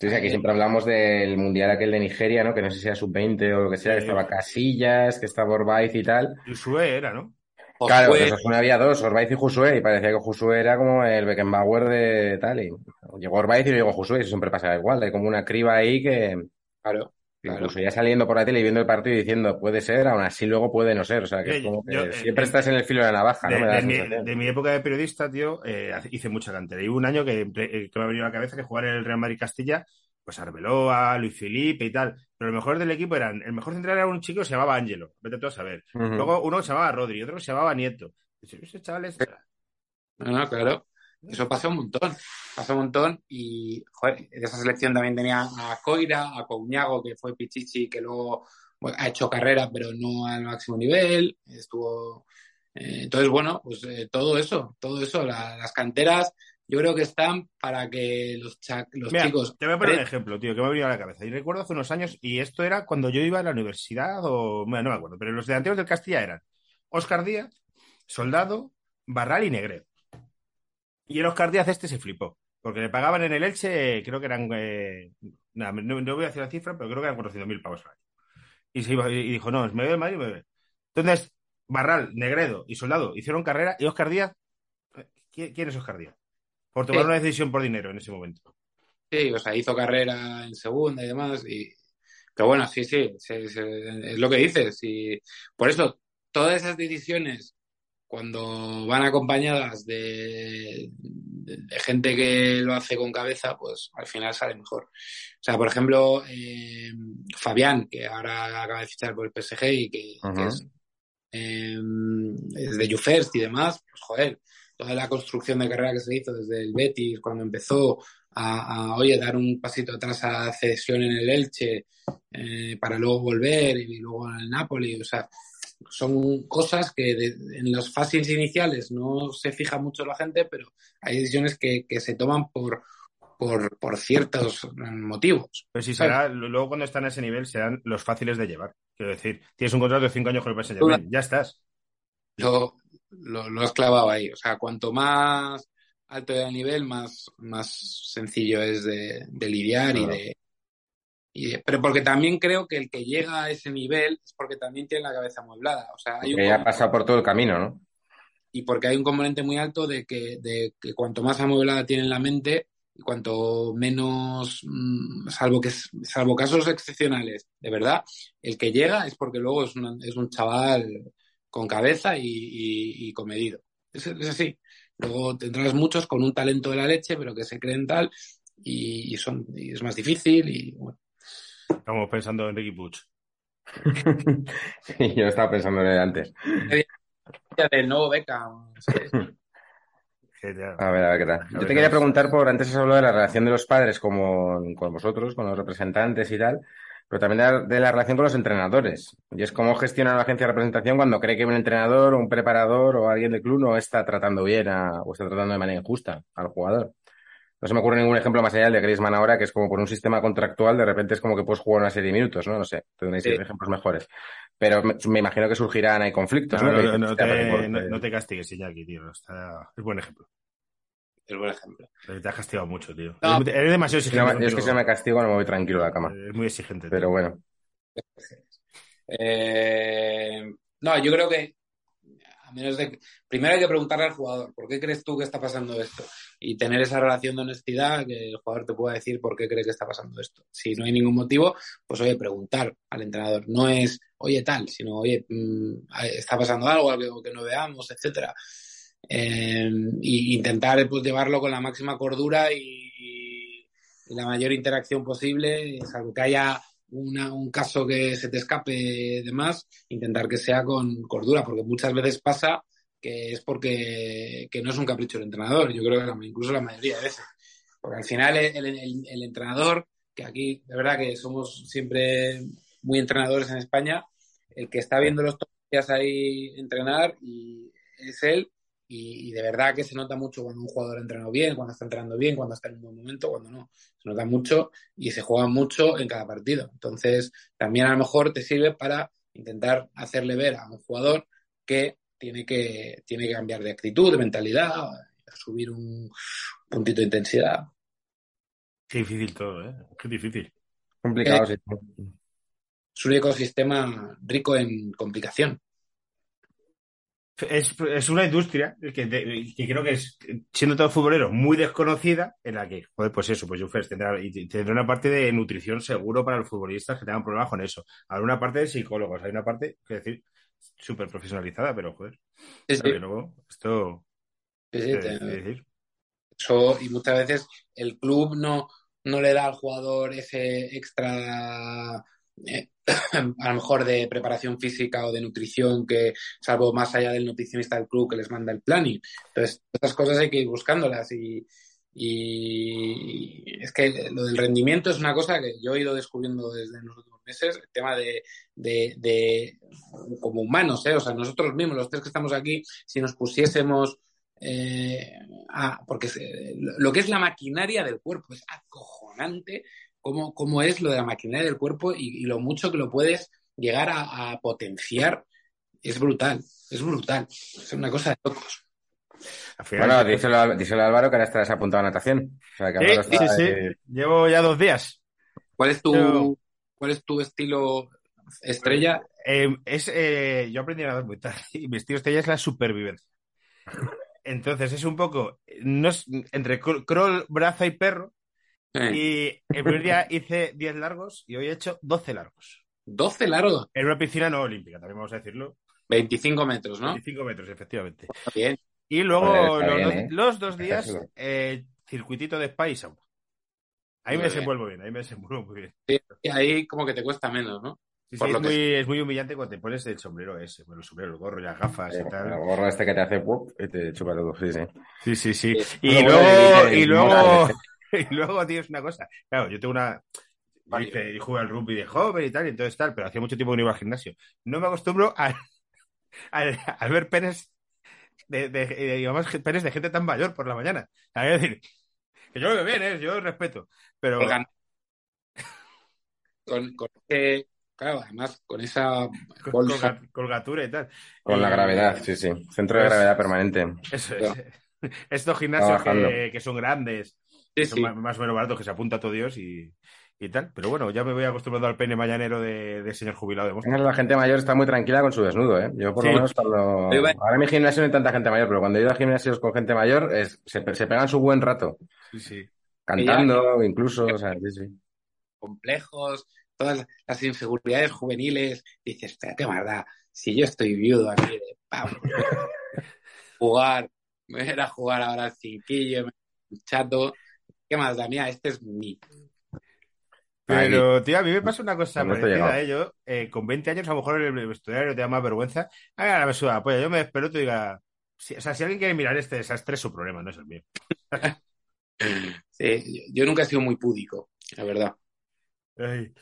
Sí, aquí siempre hablamos del mundial aquel de Nigeria, ¿no? Que no sé si era sub-20 o lo que sea, que estaba Casillas, que estaba Orbaiz y tal. Josué era, ¿no? Claro, Josué... pues había dos, Orbaiz y Josué, y parecía que Josué era como el Beckenbauer de tal, y llegó Orbaiz y llegó Josué, eso siempre pasaba igual, hay como una criba ahí que... Claro. Claro. Incluso ya saliendo por la tele y viendo el partido y diciendo puede ser, aún así luego puede no ser. O sea, que, es como que yo, siempre eh, estás en el filo de la navaja. De, ¿no? de, mi, de, mi, época de periodista, tío, eh, hice mucha cantera. Y hubo un año que, eh, que me ha venido a la cabeza que jugar en el Real Madrid Castilla, pues Arbeloa, Luis Felipe y tal. Pero lo mejor del equipo eran, el mejor central era un chico que se llamaba Ángelo, vete tú a saber. Uh -huh. Luego uno que se llamaba Rodri, otro que se llamaba Nieto. Ese chaval es... No, no, claro. Eso pasa un montón, pasa un montón y joder, de esa selección también tenía a Coira, a Couñago, que fue Pichichi, que luego bueno, ha hecho carrera pero no al máximo nivel, estuvo... Eh, entonces, bueno, pues eh, todo eso, todo eso, la, las canteras, yo creo que están para que los, los Mira, chicos... Te voy a poner un ejemplo, tío, que me ha venido a la cabeza. Y recuerdo hace unos años, y esto era cuando yo iba a la universidad, o bueno, no me acuerdo, pero los delanteros del Castilla eran Oscar Díaz, Soldado, Barral y Negredo. Y el Oscar Díaz este se flipó, porque le pagaban en el Elche, creo que eran, eh, no, no, voy a decir la cifra, pero creo que eran 400.000 pavos al año. Y, se iba, y dijo, no, me voy del Madrid, me voy. Entonces, Barral, Negredo y Soldado hicieron carrera y Oscar Díaz, ¿quién es Oscar Díaz? Por tomar sí. una decisión por dinero en ese momento. Sí, o sea, hizo carrera en segunda y demás. Y... Pero bueno, sí, sí, sí, sí es lo que dices. Y por eso, todas esas decisiones cuando van acompañadas de, de, de, gente que lo hace con cabeza, pues al final sale mejor. O sea, por ejemplo, eh, Fabián, que ahora acaba de fichar por el PSG y que, uh -huh. que es, eh, es, de YouFirst y demás, pues joder, toda la construcción de carrera que se hizo desde el Betis cuando empezó a, a oye, dar un pasito atrás a cesión en el Elche eh, para luego volver y luego en el Napoli, o sea, son cosas que de, en las fases iniciales no se fija mucho la gente, pero hay decisiones que, que se toman por, por, por, ciertos motivos. Pues si será, luego cuando están a ese nivel serán los fáciles de llevar. Quiero decir, tienes un contrato de cinco años con el PSG, ya estás. Lo, lo, lo, has clavado ahí. O sea, cuanto más alto de nivel, más, más sencillo es de, de lidiar claro. y de Y, pero porque también creo que el que llega a ese nivel es porque también tiene la cabeza amueblada. O sea, hay un Que ya ha pasado por todo el camino, ¿no? y porque hay un componente muy alto de que, de que cuanto más amueblada tiene la mente y cuanto menos, mm, salvo que salvo casos excepcionales, de verdad, el que llega es porque luego es, una- es un chaval con cabeza y, y- y comedido. Es, es así. Luego tendrás muchos con un talento de la leche, pero que se creen tal y, y son, y es más difícil y bueno. Estamos pensando en Ricky Puig. Sí, yo estaba pensando en él antes. Del nuevo Beckham, A ver, a ver qué tal. Yo te quería preguntar por, antes has hablado de la relación de los padres con, con vosotros, con los representantes y tal, pero también de la, de la relación con los entrenadores. Y es cómo gestiona la agencia de representación cuando cree que un entrenador, un preparador o alguien del club no está tratando bien a- o está tratando de manera injusta al jugador. No se me ocurre ningún ejemplo más allá del de Griezmann ahora, que es como por un sistema contractual, de repente es como que puedes jugar una serie de minutos, ¿no? No sé, tendréis Sí. ejemplos mejores. Pero me, me imagino que surgirán ahí conflictos, No, ¿no? no, Que no, no dices, "Hostia, te, no te castigues, Iñaki, tío. Está- es buen ejemplo. Es buen ejemplo. Te has castigado mucho, tío. No. Eres, eres demasiado Si exigente. no yo es que si no me castigo no me voy tranquilo a la cama. Es muy exigente. Pero tío. bueno. Eh, no, yo creo que a menos de que- primero hay que preguntarle al jugador, ¿por qué crees tú que está pasando esto? Y tener esa relación de honestidad que el jugador te pueda decir por qué cree que está pasando esto. Si no hay ningún motivo, pues oye, preguntar al entrenador. No es, oye, tal, sino, oye, mm, está pasando algo, algo que no veamos, etcétera. Y intentar pues, llevarlo con la máxima cordura y, y la mayor interacción posible, salvo que haya una- un caso que se te escape de más, intentar que sea con cordura, porque muchas veces pasa que es porque que no es un capricho del entrenador, yo creo que incluso la mayoría de veces. Porque al final el, el- el entrenador, que aquí de verdad que somos siempre muy entrenadores en España, el que está viendo los días ahí entrenar y es él y, y de verdad que se nota mucho cuando un jugador ha entrenado bien, cuando está entrenando bien, cuando está en un buen momento, cuando no. Se nota mucho y se juega mucho en cada partido. Entonces, también a lo mejor te sirve para intentar hacerle ver a un jugador que tiene que, tiene que cambiar de actitud, de mentalidad, subir un puntito de intensidad. Qué difícil todo, ¿eh? Qué difícil. Complicado, sí. Es un ecosistema rico en complicación. Es, es una industria que, de- que creo que es, siendo todo futbolero, muy desconocida, en la que, joder, pues eso, pues Jufres tendrá, tendrá una parte de nutrición seguro para los futbolistas que tengan problemas con eso. Habrá una parte de psicólogos, hay una parte, que decir, súper profesionalizada, pero joder, Sí, sí, luego, esto, sí, sí, ¿qué te- decir? Eso, y muchas veces el club no, no le da al jugador ese extra, eh, a lo mejor de preparación física o de nutrición, que salvo más allá del nutricionista del club que les manda el planning. Entonces, esas cosas hay que ir buscándolas y, y es que lo del rendimiento es una cosa que yo he ido descubriendo desde los últimos meses, el tema de, de, de como humanos, ¿eh? o sea, nosotros mismos, los tres que estamos aquí, si nos pusiésemos eh, a- porque se- lo que es la maquinaria del cuerpo es acojonante cómo, cómo es lo de la maquinaria del cuerpo y, y lo mucho que lo puedes llegar a, a potenciar es brutal, es brutal, es una cosa de locos. Bueno, díselo, a- díselo a Álvaro que ahora estás apuntado a natación. O sea, que sí, está, sí, sí. eh, Llevo ya dos días. ¿Cuál es tu, Pero- cuál es tu estilo estrella? Eh, es, eh, yo aprendí a nadar muy tarde y mi estilo estrella es la supervivencia. Entonces es un poco, no es, entre cr- crawl, braza y perro. Eh, Y el primer día hice 10 largos y hoy he hecho 12 largos. 12 largos, En una piscina no olímpica, también vamos a decirlo. 25 metros, ¿no? 25 metros, efectivamente. Bien. Y luego Joder, está los, bien, dos- ¿eh? los dos días, eh, circuitito de spa y sauna. Ahí Muy me bien. desenvuelvo bien, ahí me desenvuelvo muy bien. Y ahí como que te cuesta menos, ¿no? Sí, Por sí, lo es, que muy, es muy humillante cuando te pones el sombrero ese, bueno, el sombrero, el gorro las gafas eh, y tal. el gorro este que te hace ¡pup! y te chupa todo. Sí, sí. Sí, sí, sí. Sí. Y luego, y- luego, y luego, tío, es una cosa. Claro, yo tengo una. Yo Vale. hice, y jugué al rugby de joven y tal, y entonces tal, pero hacía mucho tiempo que no iba al gimnasio. No me acostumbro a, a, a ver penes de, de, de- digamos, penes de gente tan mayor por la mañana. Es decir, que yo lo veo bien, ¿eh? yo respeto, pero Con, con ese- claro, además con esa con- bolsa. colga- colgatura y tal. Con la gravedad, sí, sí. Centro de gravedad permanente. Eso es. Estos gimnasios que son grandes, Sí, que son sí. más, más o menos baratos, que se apunta a todo Dios y, y tal. Pero bueno, ya me voy acostumbrando al pene mañanero de, de señor jubilado de Boston. La gente mayor está muy tranquila con su desnudo, ¿eh? Yo por Sí. lo menos cuando... Ahora en mi gimnasio no hay tanta gente mayor, pero cuando he ido a gimnasios con gente mayor es- se, se pegan su buen rato. Sí, sí. Cantando, incluso, o sea, sí, sí. complejos, todas las inseguridades juveniles. Dices, espera, qué maldad. Si yo estoy viudo aquí de pavo, jugar, me voy a jugar ahora al cinquillo, me- chato. ¿Qué más da? Mira, este es mi. Pero, tío, a mí me pasa una cosa Con esto parecida. ¿eh? Yo, eh, con 20 años, a lo mejor el vestuario te da más vergüenza. Ah, la me suda, pues yo me despeloto y diga... si- o sea, si alguien quiere mirar este desastre, es su problema, no es el mío. Sí, yo nunca he sido muy púdico, la verdad. Ay,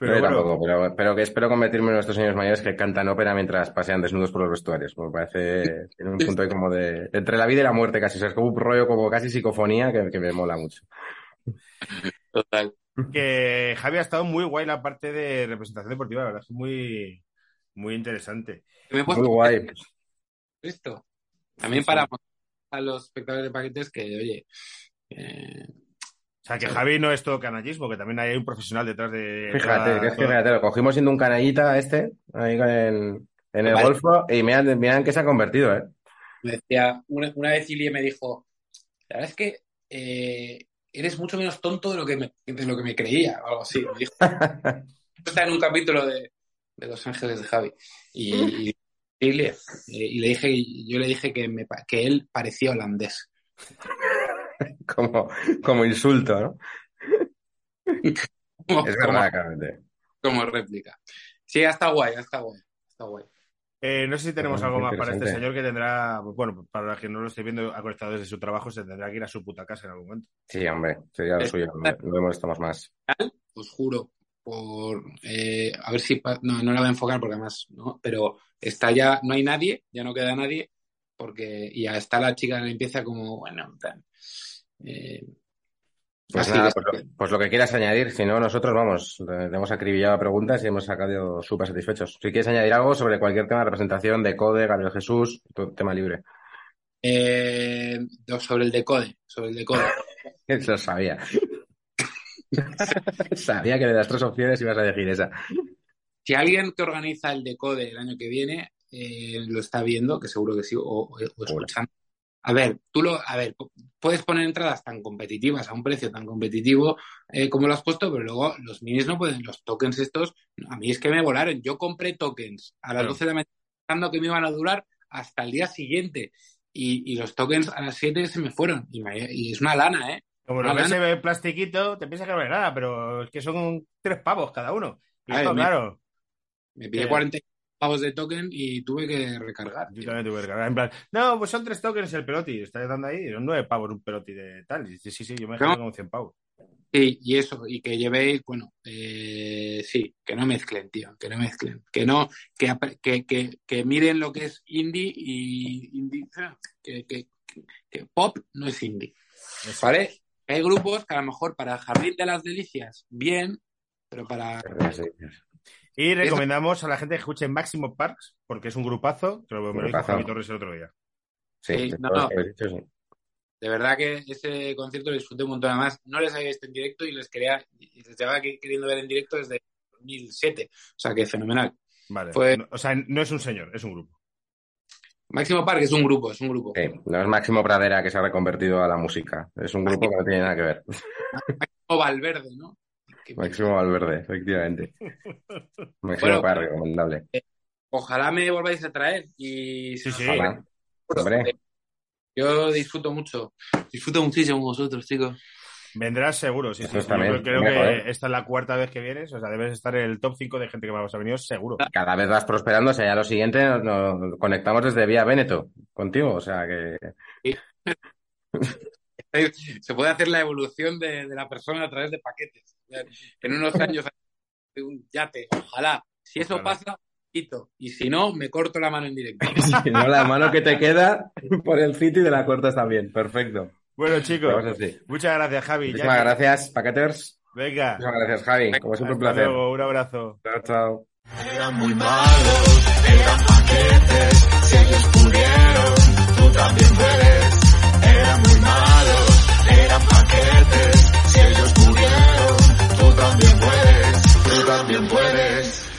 Pero yo bueno, tampoco, pero, pero que espero convertirme en nuestros señores mayores que cantan ópera mientras pasean desnudos por los vestuarios. Me parece, tiene un punto ahí como de, entre la vida y la muerte casi, o sea, es como un rollo como casi psicofonía que, que me mola mucho. Total. que Javi ha estado muy guay la parte de representación deportiva, la verdad, es muy, muy interesante. Me he Muy guay. esto. También Sí, sí. para a los espectadores de paquetes que, oye, eh, sea, que Javi no es todo canallismo, que también hay un profesional detrás de... Fíjate, toda- que es que toda- fíjate, lo cogimos siendo un canallita este, ahí en, en el Vale. golfo, y miran, miran que se ha convertido, ¿eh? me decía, una, una vez Ilie me dijo, la verdad es que eh, eres mucho menos tonto de lo que me, de lo que me creía, o algo así. Me dijo. Está en un capítulo de, de Los Ángeles de Javi. Y, y, Ilie, eh, y le dije, yo le dije que, me, pa- que él parecía holandés. Como, como insulto, ¿no? Como, Es como- verdad, claramente. como réplica. Sí, está guay, está guay. Está guay. Eh, no sé si tenemos Bueno, algo más para este señor que tendrá, pues, bueno, para los que no lo esté viendo, ha conectado desde su trabajo, se tendrá que ir a su puta casa en algún momento. Sí, hombre, sería lo suyo, no, molestamos más. os juro, por eh, a ver si no, no la voy a enfocar porque además, ¿no? Pero está ya, no hay nadie, ya no queda nadie, porque y ya está la chica de la limpieza como, bueno, tal. Eh, Pues así nada, que- pues, lo, pues lo que quieras añadir, si no, nosotros vamos, le le hemos acribillado preguntas y hemos sacado súper satisfechos. Si quieres añadir algo sobre cualquier tema de representación de Code, Gabriel Jesús, tu- tema libre. eh, sobre el decode, sobre el decode. Eso sabía. sabía que de las tres opciones ibas a elegir esa. Si alguien que organiza el decode el año que viene eh, lo está viendo, que seguro que sí, o, o- o escuchando. A ver, tú lo, a ver, puedes poner entradas tan competitivas a un precio tan competitivo eh, como lo has puesto, pero luego los minis no pueden, los tokens estos, a mí es que me volaron. Yo compré tokens a las Claro. 12 de la mañana pensando que me iban a durar hasta el día siguiente. Y, y los tokens a las 7 se me fueron. Y, me- y es una lana, ¿eh? Como lo ves bueno. en plastiquito, te piensas que no es nada, pero es que son tres pavos cada uno. Y esto, me- claro, Me pillé Eh. 40 pavos de token y tuve que recargar. yo tío. también tuve que cargar. En plan, no, pues son tres tokens el peloti, está dando ahí, son nueve pavos un peloti de tal. Y dice, sí, sí, yo me dejé No. como 100 pavos. Sí, y eso, y que llevéis, bueno, eh, sí, que no mezclen, tío, que no mezclen, que no, que, que, que, que miren lo que es indie y indie, que, que, que- que pop no es indie, Eso. ¿vale? Hay grupos que a lo mejor para Jardín de las Delicias, bien, pero para... Y recomendamos a la gente que escuche Máximo Parks, porque es un grupazo, que lo me lo dijo. Javi Torres el otro día. Sí, Sí, de no, no. dicho, sí. De verdad que ese concierto lo disfruté un montón. Además, no les había visto en directo y les quería, y les llevaba que- queriendo ver en directo desde 2007. O sea, que fenomenal. Vale. Fue- No- o sea, no es un señor, es un grupo. Máximo Park es un grupo, es un grupo. Sí, no es Máximo Pradera que se ha reconvertido a la música. Es un grupo que no tiene nada que ver. O Valverde, ¿no? Que- Máximo Valverde, efectivamente. Máximo Bueno, Parra, recomendable. Ojalá me volváis a traer y Sí, sí. Ojalá. Hombre, yo disfruto mucho, disfruto muchísimo con vosotros, chicos. Vendrás seguro, sí, sí. Sí. también. Yo creo que joder. esta es la cuarta vez que vienes, o sea, debes estar en el top 5 de gente que vamos a venir, seguro. cada vez vas prosperando. O sea, ya lo siguiente nos, nos conectamos desde Vía Veneto contigo. O sea que Se puede hacer la evolución de, de la persona a través de paquetes en unos años un yate, ojalá. Si eso pasa, quito. Y si no, me corto la mano en directo. si no, la mano que te queda por el City de la cortas también. Perfecto. Bueno, chicos, muchas gracias, Javi. Muchísimas gracias, Paqueters. Venga. Muchas gracias, Javi. Como siempre, un placer. Un abrazo. Chao, chao. Eran muy malos, eran paquetes. Si ellos pudieron, tú también puedes. Eran muy malos. Tú también puedes, tú también puedes.